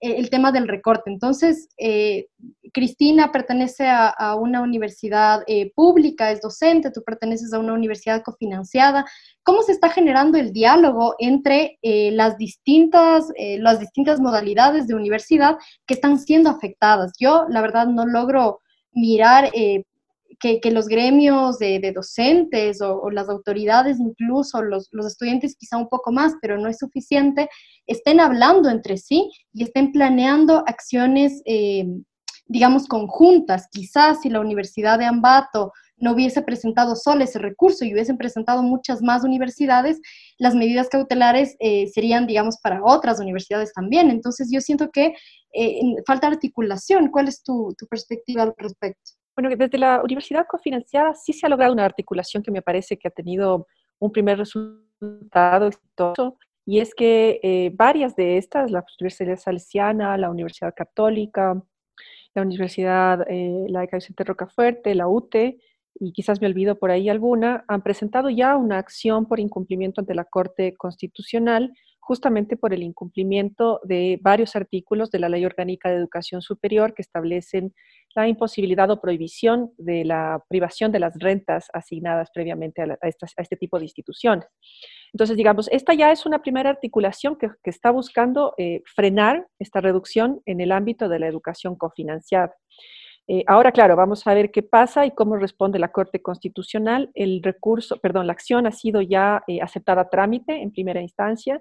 Em, el tema del recorte. Entonces, eh, Cristina pertenece a, una universidad eh, pública, es docente, tú perteneces a una universidad cofinanciada. ¿Cómo se está generando el diálogo entre eh, las, distintas, las distintas modalidades de universidad que están siendo afectadas? Yo, la verdad, no logro mirar que, los gremios de, docentes o, las autoridades, incluso los, estudiantes quizá un poco más, pero no es suficiente, estén hablando entre sí y estén planeando acciones, eh, digamos, conjuntas. Quizás si la Universidad de Ambato no hubiese presentado solo ese recurso y hubiesen presentado muchas más universidades, las medidas cautelares eh, serían, digamos, para otras universidades también. Entonces yo siento que eh, falta articulación. ¿Cuál es tu perspectiva al respecto? Bueno, desde la universidad cofinanciada sí se ha logrado una articulación que me parece que ha tenido un primer resultado exitoso, y es que eh, varias de estas, la Universidad Salesiana, la Universidad Católica, la Universidad eh, Laica Vicente Rocafuerte, la UTE, y quizás me olvido por ahí alguna, han presentado ya una acción por incumplimiento ante la Corte Constitucional justamente por el incumplimiento de varios artículos de la Ley Orgánica de Educación Superior que establecen la imposibilidad o prohibición de la privación de las rentas asignadas previamente a, este tipo de instituciones. Entonces, digamos, esta ya es una primera articulación que, está buscando eh, frenar esta reducción en el ámbito de la educación cofinanciada. Eh, ahora, claro, vamos a ver qué pasa y cómo responde la Corte Constitucional. El recurso, perdón, la acción ha sido ya eh, aceptada a trámite en primera instancia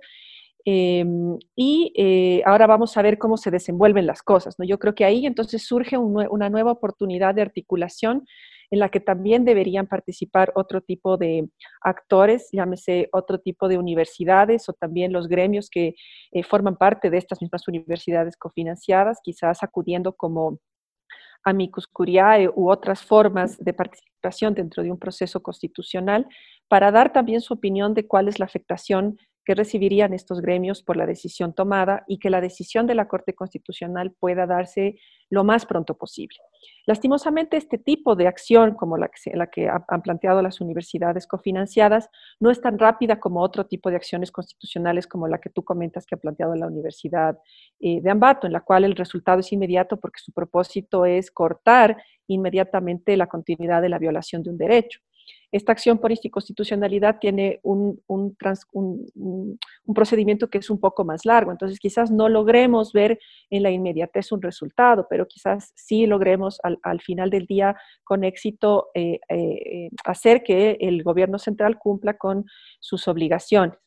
Em, y eh, ahora vamos a ver cómo se desenvuelven las cosas. ¿no? Yo creo que ahí entonces surge una nueva oportunidad de articulación en la que también deberían participar otro tipo de actores, llámese otro tipo de universidades o también los gremios que eh, forman parte de estas mismas universidades cofinanciadas, quizás acudiendo como amicus curiae u otras formas de participación dentro de un proceso constitucional para dar también su opinión de cuál es la afectación que recibirían estos gremios por la decisión tomada y que la decisión de la Corte Constitucional pueda darse lo más pronto posible. Lastimosamente, este tipo de acción, como la que, la que han planteado las universidades cofinanciadas, no es tan rápida como otro tipo de acciones constitucionales como la que tú comentas que ha planteado la Universidad eh, de Ambato, en la cual el resultado es inmediato porque su propósito es cortar inmediatamente la continuidad de la violación de un derecho. Esta acción por inconstitucionalidad tiene un, un, procedimiento que es un poco más largo, entonces quizás no logremos ver en la inmediatez un resultado, pero quizás sí logremos al, al final del día con éxito eh, eh, hacer que el gobierno central cumpla con sus obligaciones.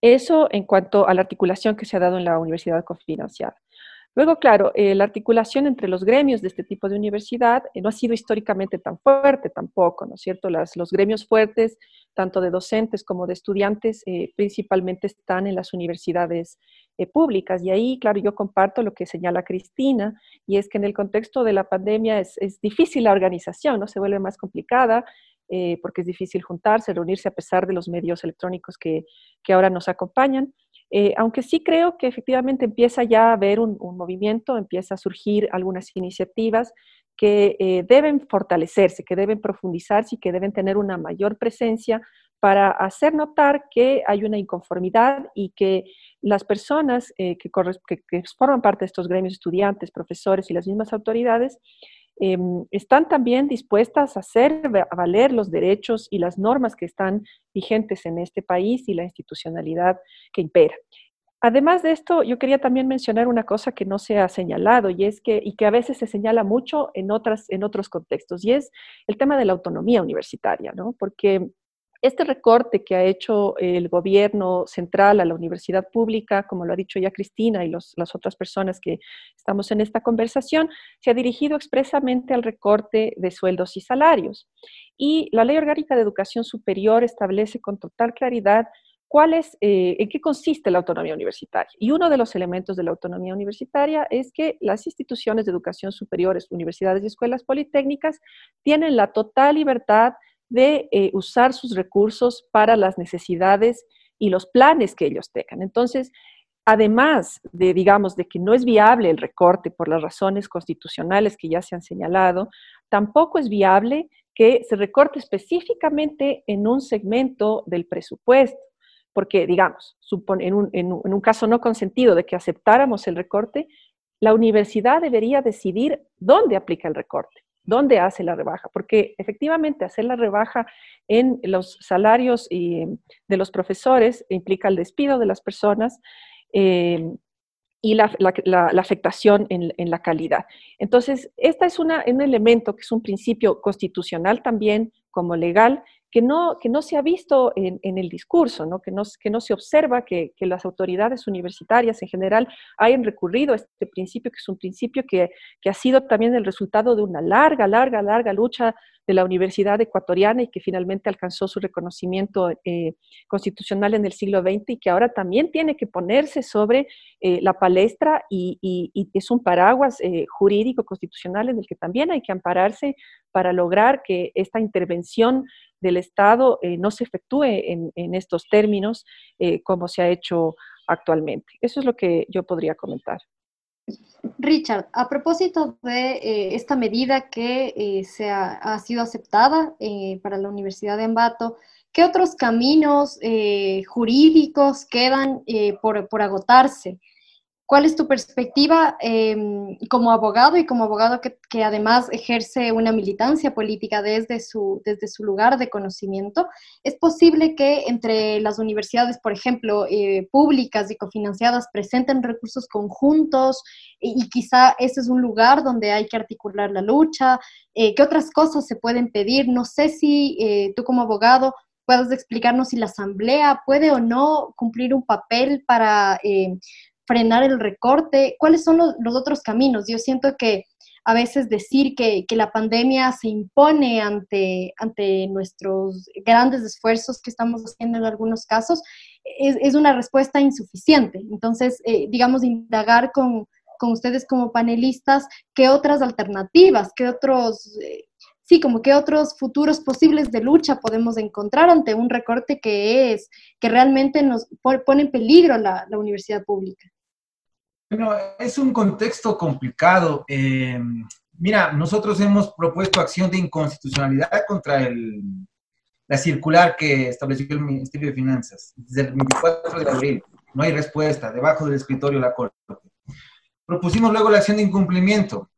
Eso en cuanto a la articulación que se ha dado en la universidad cofinanciada. Luego, claro, eh, la articulación entre los gremios de este tipo de universidad eh, no ha sido históricamente tan fuerte tampoco, ¿no es cierto? Las, los gremios fuertes, tanto de docentes como de estudiantes, eh, principalmente están en las universidades públicas. Y ahí, claro, yo comparto lo que señala Cristina, y es que en el contexto de la pandemia es, es difícil la organización, ¿no? Se vuelve más complicada. porque es difícil juntarse, reunirse a pesar de los medios electrónicos que, que ahora nos acompañan. Eh, aunque sí creo que efectivamente empieza ya a haber un, movimiento, empieza a surgir algunas iniciativas que eh, deben fortalecerse, que deben profundizarse y que deben tener una mayor presencia para hacer notar que hay una inconformidad y que las personas eh, que, que, forman parte de estos gremios, estudiantes, profesores y las mismas autoridades, Em, están también dispuestas a hacer valer los derechos y las normas que están vigentes en este país y la institucionalidad que impera. Además de esto, yo quería también mencionar una cosa que no se ha señalado y es que, y que a veces se señala mucho en, otras, en otros contextos, y es el tema de la autonomía universitaria, ¿no? Porque este recorte que ha hecho el gobierno central a la universidad pública, como lo ha dicho ya Cristina y las otras personas que estamos en esta conversación, se ha dirigido expresamente al recorte de sueldos y salarios. Y la Ley Orgánica de Educación Superior establece con total claridad eh, en qué consiste la autonomía universitaria. Y uno de los elementos de la autonomía universitaria es que las instituciones de educación superiores, universidades y escuelas politécnicas tienen la total libertad de eh, usar sus recursos para las necesidades y los planes que ellos tengan. Entonces, además de, digamos, de que no es viable el recorte por las razones constitucionales que ya se han señalado, tampoco es viable que se recorte específicamente en un segmento del presupuesto, porque, digamos, en un, en un caso no consentido de que aceptáramos el recorte, la universidad debería decidir dónde aplica el recorte. ¿Dónde hace la rebaja? Porque efectivamente hacer la rebaja en los salarios de los profesores implica el despido de las personas eh, y la, afectación en, la calidad. Entonces, este es un elemento que es un principio constitucional también como legal que no, que no se ha visto en, el discurso, ¿no? Que, no, se observa que, las autoridades universitarias en general hayan recurrido a este principio, que es un principio que, que ha sido también el resultado de una larga, larga, larga lucha de la Universidad Ecuatoriana y que finalmente alcanzó su reconocimiento eh, constitucional en el siglo XX y que ahora también tiene que ponerse sobre eh, la palestra y, es un paraguas eh, jurídico constitucional en el que también hay que ampararse para lograr que esta intervención del Estado no se efectúe en, en estos términos como se ha hecho actualmente. Eso es lo que yo podría comentar. Richard, a propósito de eh, esta medida que eh, se ha, sido aceptada eh, para la Universidad de Ambato, ¿qué otros caminos jurídicos quedan por, agotarse? ¿Cuál es tu perspectiva em, como abogado y como abogado que, además ejerce una militancia política desde su, desde su lugar de conocimiento? ¿Es posible que entre las universidades, por ejemplo, eh, públicas y cofinanciadas, presenten recursos conjuntos y, quizá ese es un lugar donde hay que articular la lucha? Eh, ¿Qué otras cosas se pueden pedir? No sé si eh, tú como abogado puedes explicarnos si la asamblea puede o no cumplir un papel para frenar el recorte? ¿Cuáles son los, otros caminos? Yo siento que a veces decir que, la pandemia se impone ante, ante nuestros grandes esfuerzos que estamos haciendo en algunos casos es, una respuesta insuficiente. Entonces, eh, digamos, indagar con, con ustedes como panelistas qué otras alternativas, qué otros, eh, sí, como qué otros futuros posibles de lucha podemos encontrar ante un recorte que es, que realmente nos pone en peligro la universidad pública. Bueno, es un contexto complicado. Eh, mira, nosotros hemos propuesto acción de inconstitucionalidad contra el, la circular que estableció el Ministerio de Finanzas desde el 24 de abril. No hay respuesta, debajo del escritorio la Corte. Propusimos luego la acción de incumplimiento.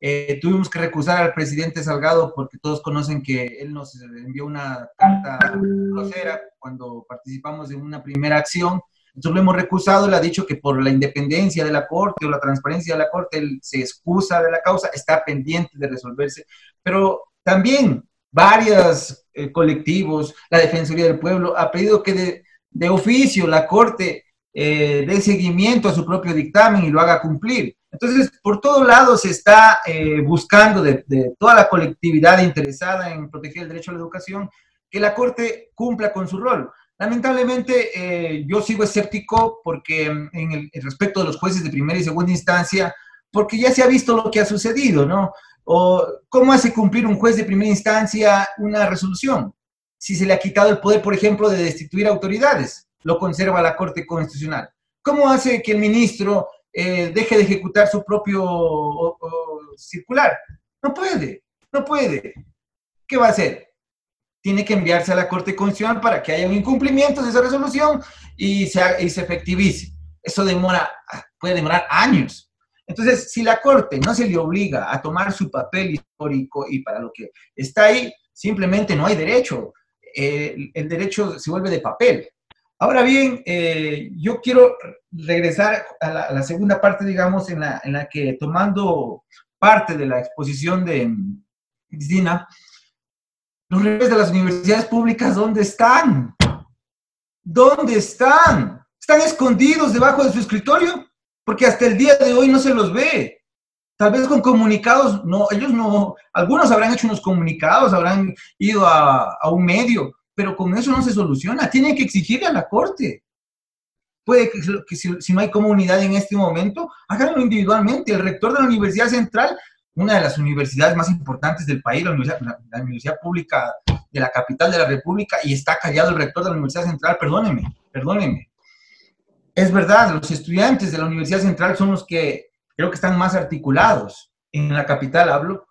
Eh, tuvimos que recusar al presidente Salgado porque todos conocen que él nos envió una carta grosera cuando participamos en una primera acción entonces lo hemos recusado, le ha dicho que por la independencia de la Corte o la transparencia de la Corte, él se excusa de la causa, está pendiente de resolverse. Pero también varios eh, colectivos, la Defensoría del Pueblo, ha pedido que de, oficio la Corte eh, dé seguimiento a su propio dictamen y lo haga cumplir. Entonces, por todos lados se está eh, buscando de, de, toda la colectividad interesada en proteger el derecho a la educación que la Corte cumpla con su rol. Lamentablemente, eh, yo sigo escéptico porque mm, en el, respecto de los jueces de primera y segunda instancia, porque ya se ha visto lo que ha sucedido, ¿no? Cómo hace cumplir un juez de primera instancia una resolución. Si se le ha quitado el poder, por ejemplo, de destituir autoridades, lo conserva la Corte Constitucional. ¿Cómo hace que el ministro eh, deje de ejecutar su propio circular? No puede, no puede. ¿Qué va a hacer? Tiene que enviarse a la Corte Constitucional para que haya un incumplimiento de esa resolución y se, y se efectivice. Eso demora, puede demorar años. Entonces, si la Corte no se le obliga a tomar su papel histórico y para lo que está ahí, simplemente no hay derecho. Eh, el derecho se vuelve de papel. Ahora bien, eh, yo quiero regresar a la, a la, segunda parte, digamos, en la, en la que tomando parte de la exposición de Cristina, los rectores de las universidades públicas, ¿dónde están? ¿Dónde están? ¿Están escondidos debajo de su escritorio? Porque hasta el día de hoy no se los ve. Tal vez con comunicados, no, ellos no, algunos habrán hecho unos comunicados, habrán ido a, un medio, pero con eso no se soluciona. Tienen que exigirle a la Corte. Puede que, que si, si, no hay comunidad en este momento, háganlo individualmente. El rector de la Universidad Central una de las universidades más importantes del país, la universidad, la, la universidad, Pública de la capital de la República, y está callado el rector de la Universidad Central, perdóneme, perdóneme. Es verdad, los estudiantes de la Universidad Central son los que creo que están más articulados, en la capital hablo,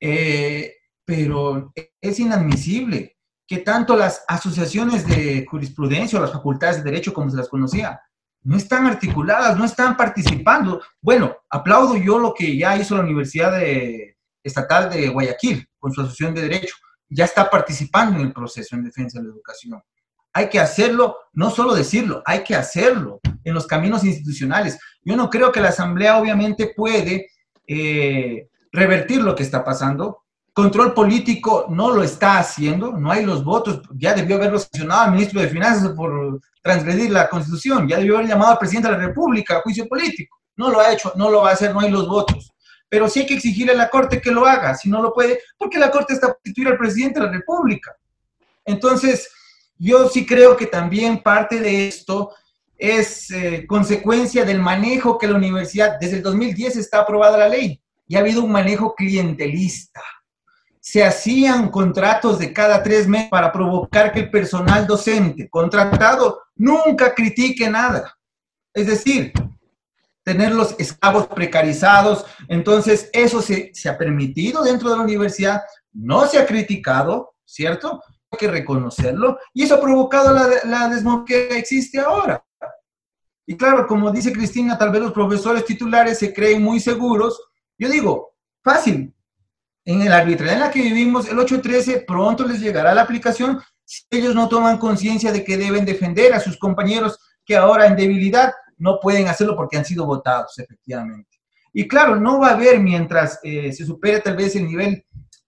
eh, pero es inadmisible que tanto las asociaciones de jurisprudencia o las facultades de derecho, como se las conocía, no están articuladas, no están participando. Bueno, aplaudo yo lo que ya hizo la Universidad de, Estatal de Guayaquil con su asociación de derecho. Ya está participando en el proceso en defensa de la educación. Hay que hacerlo, no solo decirlo, hay que hacerlo en los caminos institucionales. Yo no creo que la Asamblea obviamente puede eh, revertir lo que está pasando. Control político no lo está haciendo, no hay los votos. Ya debió haberlo sancionado al ministro de Finanzas por transgredir la Constitución. Ya debió haber llamado al presidente de la República a juicio político. No lo ha hecho, no lo va a hacer, no hay los votos. Pero sí hay que exigirle a la Corte que lo haga, si no lo puede, porque la Corte está a constituir al presidente de la República. Entonces, yo sí creo que también parte de esto es eh, consecuencia del manejo que la universidad, desde el 2010 está aprobada la ley, y ha habido un manejo clientelista se hacían contratos de cada tres meses para provocar que el personal docente contratado nunca critique nada. Es decir, tener los esclavos precarizados. Entonces, eso se, se, ha permitido dentro de la universidad, no se ha criticado, ¿cierto? Hay que reconocerlo. Y eso ha provocado la, la que existe ahora. Y claro, como dice Cristina, tal vez los profesores titulares se creen muy seguros. Yo digo, fácil, en la arbitrariedad en la que vivimos, el 813 pronto les llegará la aplicación si ellos no toman conciencia de que deben defender a sus compañeros que ahora en debilidad no pueden hacerlo porque han sido votados, efectivamente. Y claro, no va a haber mientras eh, se supere tal vez el nivel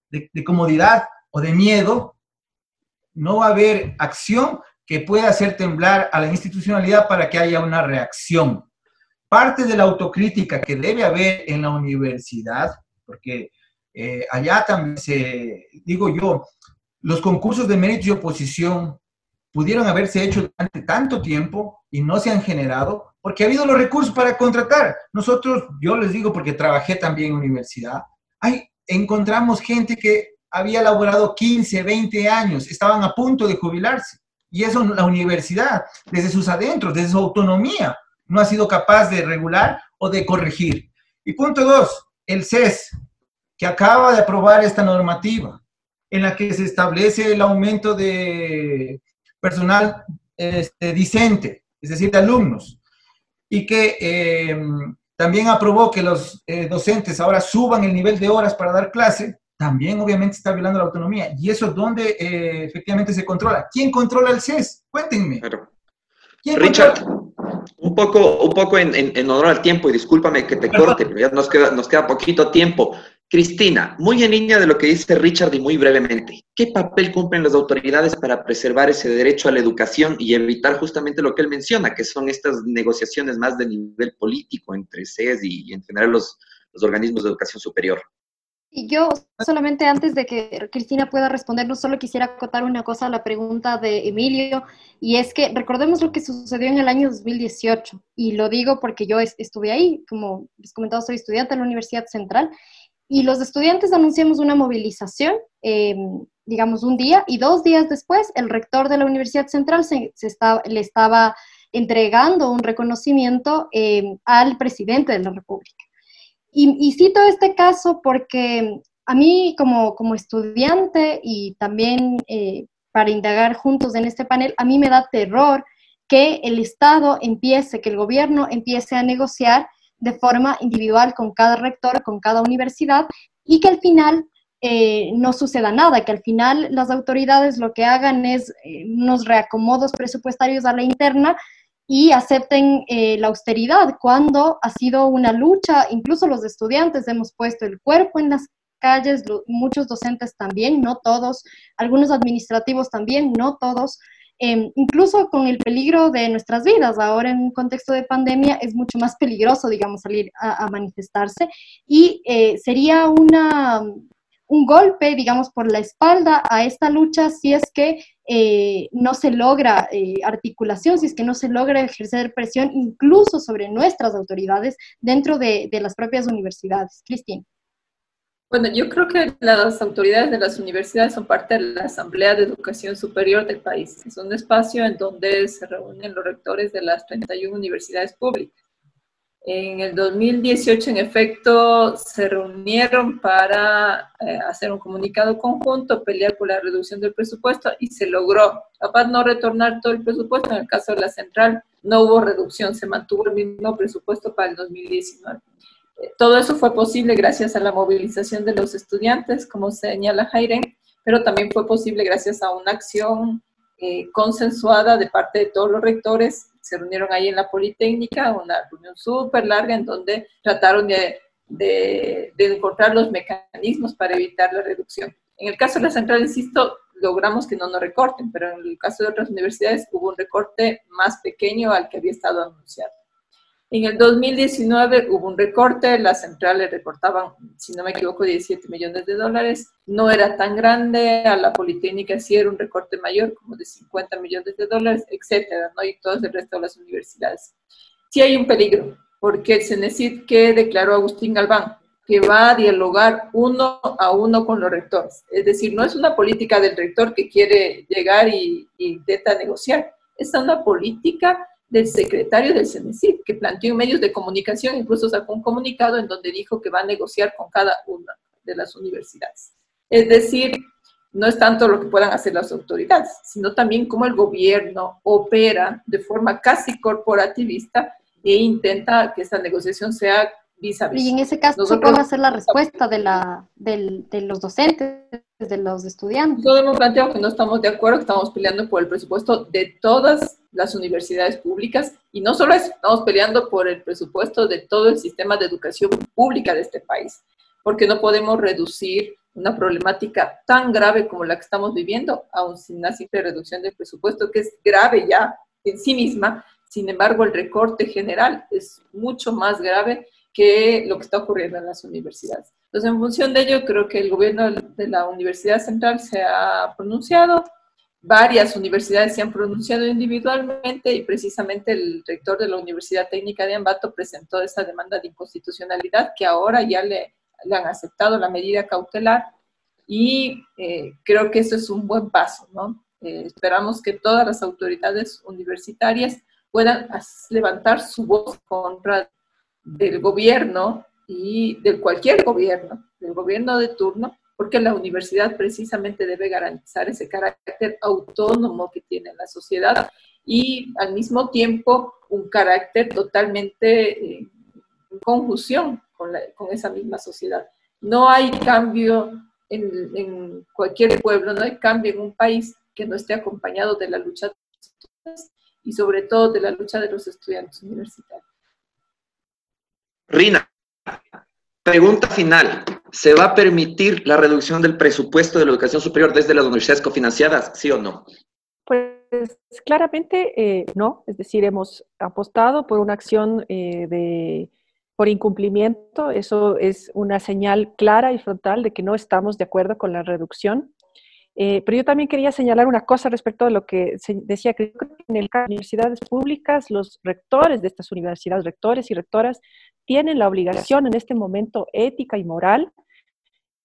de, de comodidad o de miedo, no va a haber acción que pueda hacer temblar a la institucionalidad para que haya una reacción. Parte de la autocrítica que debe haber en la universidad, porque eh, allá también se, digo yo, los concursos de mérito y oposición pudieron haberse hecho durante tanto tiempo y no se han generado porque ha habido los recursos para contratar. Nosotros, yo les digo porque trabajé también en universidad, hay, encontramos gente que había laborado 15, 20 años, estaban a punto de jubilarse. Y eso la universidad, desde sus adentros, desde su autonomía, no ha sido capaz de regular o de corregir. Y punto dos, el CES, que acaba de aprobar esta normativa, en la que se establece el aumento de personal este, discente, es decir, de alumnos, y que eh, también aprobó que los eh, docentes ahora suban el nivel de horas para dar clase, también obviamente está violando la autonomía. ¿Y eso es donde eh, efectivamente se controla? ¿Quién controla el CES? Cuéntenme. Richard, un poco, un poco en, en, honor al tiempo, y discúlpame que te corte, pero ya nos queda, nos queda poquito tiempo. Cristina, muy en línea de lo que dice Richard y muy brevemente, ¿qué papel cumplen las autoridades para preservar ese derecho a la educación y evitar justamente lo que él menciona, que son estas negociaciones más de nivel político entre CES y, en general los, organismos de educación superior? Y yo solamente antes de que Cristina pueda responder, no solo quisiera acotar una cosa a la pregunta de Emilio, y es que recordemos lo que sucedió en el año 2018, y lo digo porque yo estuve ahí, como les comentaba, soy estudiante en la Universidad Central, y los estudiantes anunciamos una movilización, eh, digamos, un día, y dos días después el rector de la Universidad Central le estaba entregando un reconocimiento eh, al presidente de la República. Y, cito este caso porque a mí como, como estudiante y también eh, para indagar juntos en este panel, a mí me da terror que el Estado empiece, que el gobierno empiece a negociar de forma individual con cada rector, con cada universidad, y que al final eh, no suceda nada, que al final las autoridades lo que hagan es eh, unos reacomodos presupuestarios a la interna y acepten eh, la austeridad cuando ha sido una lucha, incluso los estudiantes hemos puesto el cuerpo en las calles, muchos docentes también, no todos, algunos administrativos también, no todos, em, incluso con el peligro de nuestras vidas. Ahora en un contexto de pandemia es mucho más peligroso, digamos, salir a, manifestarse y eh, sería una, un golpe, digamos, por la espalda a esta lucha si es que eh, no se logra eh, articulación, si es que no se logra ejercer presión incluso sobre nuestras autoridades dentro de, las propias universidades. Cristina. Bueno, yo creo que las autoridades de las universidades son parte de la Asamblea de Educación Superior del país. Es un espacio en donde se reúnen los rectores de las 31 universidades públicas. En el 2018, en efecto, se reunieron para eh, hacer un comunicado conjunto, pelear por la reducción del presupuesto y se logró. Capaz no retornar todo el presupuesto, en el caso de la central no hubo reducción, se mantuvo el mismo presupuesto para el 2019. Todo eso fue posible gracias a la movilización de los estudiantes, como señala Jairen, pero también fue posible gracias a una acción eh, consensuada de parte de todos los rectores se reunieron ahí en la Politécnica, una reunión súper larga en donde trataron de, de, encontrar los mecanismos para evitar la reducción. En el caso de la central, insisto, logramos que no nos recorten, pero en el caso de otras universidades hubo un recorte más pequeño al que había estado anunciado. En el 2019 hubo un recorte, las centrales recortaban, si no me equivoco, 17 millones de dólares. No era tan grande, a la Politécnica sí era un recorte mayor, como de 50 millones de dólares, etcétera, ¿no? Y todo el resto de las universidades. Sí hay un peligro, porque el CENESID que declaró Agustín Galván, que va a dialogar uno a uno con los rectores. Es decir, no es una política del rector que quiere llegar y, y intenta negociar, es una política del secretario del CENESID, que planteó en medios de comunicación, incluso sacó un comunicado en donde dijo que va a negociar con cada una de las universidades. Es decir, no es tanto lo que puedan hacer las autoridades, sino también cómo el gobierno opera de forma casi corporativista e intenta que esta negociación sea vis a vis. Y en ese caso, ¿cómo va a ser la respuesta de, la, de los docentes, de los estudiantes? Todos hemos planteado que no estamos de acuerdo, que estamos peleando por el presupuesto de todas las universidades públicas y no solo eso, estamos peleando por el presupuesto de todo el sistema de educación pública de este país, porque no podemos reducir una problemática tan grave como la que estamos viviendo, aún sin una simple reducción del presupuesto, que es grave ya en sí misma. Sin embargo, el recorte general es mucho más grave que lo que está ocurriendo en las universidades. Entonces, en función de ello, creo que el gobierno de la Universidad Central se ha pronunciado, varias universidades se han pronunciado individualmente y precisamente el rector de la Universidad Técnica de Ambato presentó esa demanda de inconstitucionalidad que ahora ya le, han aceptado la medida cautelar y eh, creo que eso es un buen paso, ¿no? Eh, esperamos que todas las autoridades universitarias puedan levantar su voz contra del gobierno y de cualquier gobierno, del gobierno de turno, porque la universidad precisamente debe garantizar ese carácter autónomo que tiene la sociedad y al mismo tiempo un carácter totalmente eh, en conjunción con, esa misma sociedad. No hay cambio en, en, cualquier pueblo, no hay cambio en un país que no esté acompañado de la lucha de los estudiantes y sobre todo de la lucha de los estudiantes universitarios. Rina, Pregunta final. ¿Se va a permitir la reducción del presupuesto de la educación superior desde las universidades cofinanciadas, sí o no? Pues claramente eh, no, es decir, hemos apostado por una acción eh, de, por incumplimiento, eso es una señal clara y frontal de que no estamos de acuerdo con la reducción. Eh, pero yo también quería señalar una cosa respecto a lo que se decía, que en el caso de universidades públicas, los rectores de estas universidades, rectores y rectoras, tienen la obligación en este momento ética y moral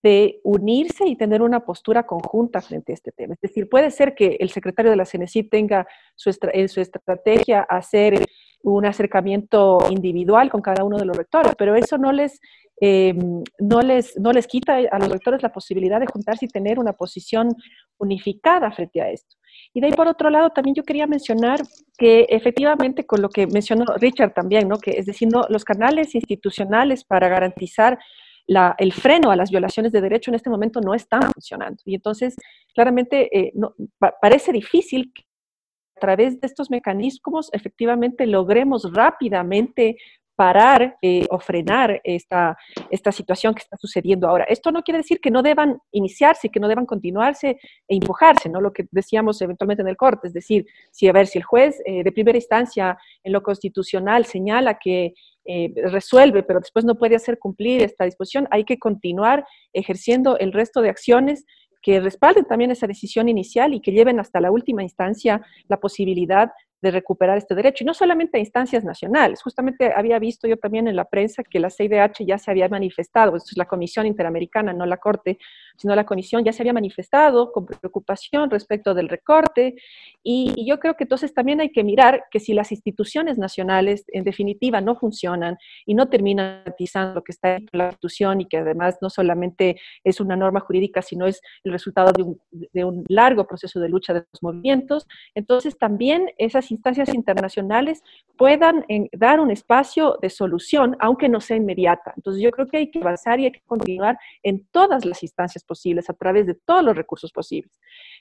de unirse y tener una postura conjunta frente a este tema. Es decir, puede ser que el secretario de la CNC tenga su en su estrategia hacer un acercamiento individual con cada uno de los rectores, pero eso no les Em, no, les, no les quita a los rectores la posibilidad de juntarse y tener una posición unificada frente a esto. Y de ahí, por otro lado, también yo quería mencionar que efectivamente, con lo que mencionó Richard también, ¿no? que es decir, los canales institucionales para garantizar el freno a las violaciones de derecho en este momento no están funcionando. Y entonces, claramente, eh, no, parece difícil que a través de estos mecanismos efectivamente logremos rápidamente parar eh, o frenar esta, esta situación que está sucediendo ahora. Esto no quiere decir que no deban iniciarse, que no deban continuarse e empujarse, ¿no? Lo que decíamos eventualmente en el corte, es decir, si a ver si el juez eh, de primera instancia en lo constitucional señala que eh, resuelve, pero después no puede hacer cumplir esta disposición, hay que continuar ejerciendo el resto de acciones que respalden también esa decisión inicial y que lleven hasta la última instancia la posibilidad de recuperar este derecho. Y no solamente a instancias nacionales. Justamente había visto yo también en la prensa que la CIDH ya se había manifestado, esto es la Comisión Interamericana, no la Corte, sino la Comisión ya se había manifestado con preocupación respecto del recorte. Y, yo creo que entonces también hay que mirar que si las instituciones nacionales en definitiva no funcionan y no terminan garantizando lo que está en la Constitución y que además no solamente es una norma jurídica, sino es el resultado de un, de un largo proceso de lucha de los movimientos, entonces también esas instancias internacionales puedan eh, dar un espacio de solución, aunque no sea inmediata. Entonces yo creo que hay que avanzar y hay que continuar en todas las instancias posibles, a través de todos los recursos posibles.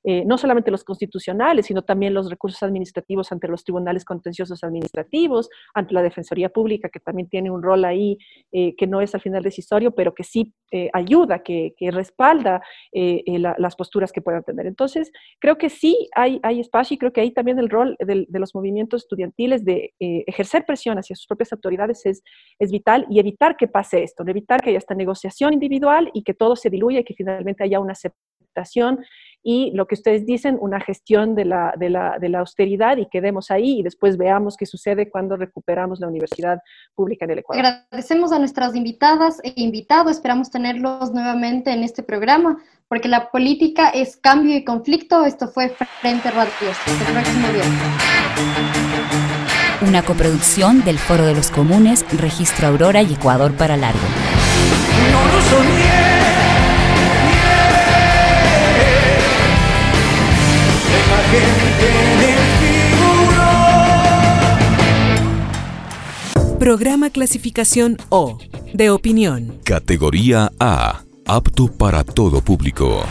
Eh, no solamente los constitucionales, sino también los recursos administrativos ante los tribunales contenciosos administrativos, ante la Defensoría Pública, que también tiene un rol ahí eh, que no es al final decisorio, pero que sí ayuda, que, respalda las posturas que puedan tener. Entonces, creo que sí hay, hay espacio y creo que ahí también el rol del, de los movimientos estudiantiles de eh, ejercer presión hacia sus propias autoridades es, es vital y evitar que pase esto, evitar que haya esta negociación individual y que todo se diluya y que finalmente haya una aceptación y lo que ustedes dicen, una gestión de la, de la, de la austeridad y quedemos ahí y después veamos qué sucede cuando recuperamos la universidad pública en el Ecuador. Agradecemos a nuestras invitadas e invitados, esperamos tenerlos nuevamente en este programa, porque la política es cambio y conflicto. Esto fue Frente Radio. Hasta el próximo Una coproducción del Foro de los Comunes, Registro Aurora y Ecuador para Largo. Programa clasificación O, de opinión. Categoría A, apto para todo público.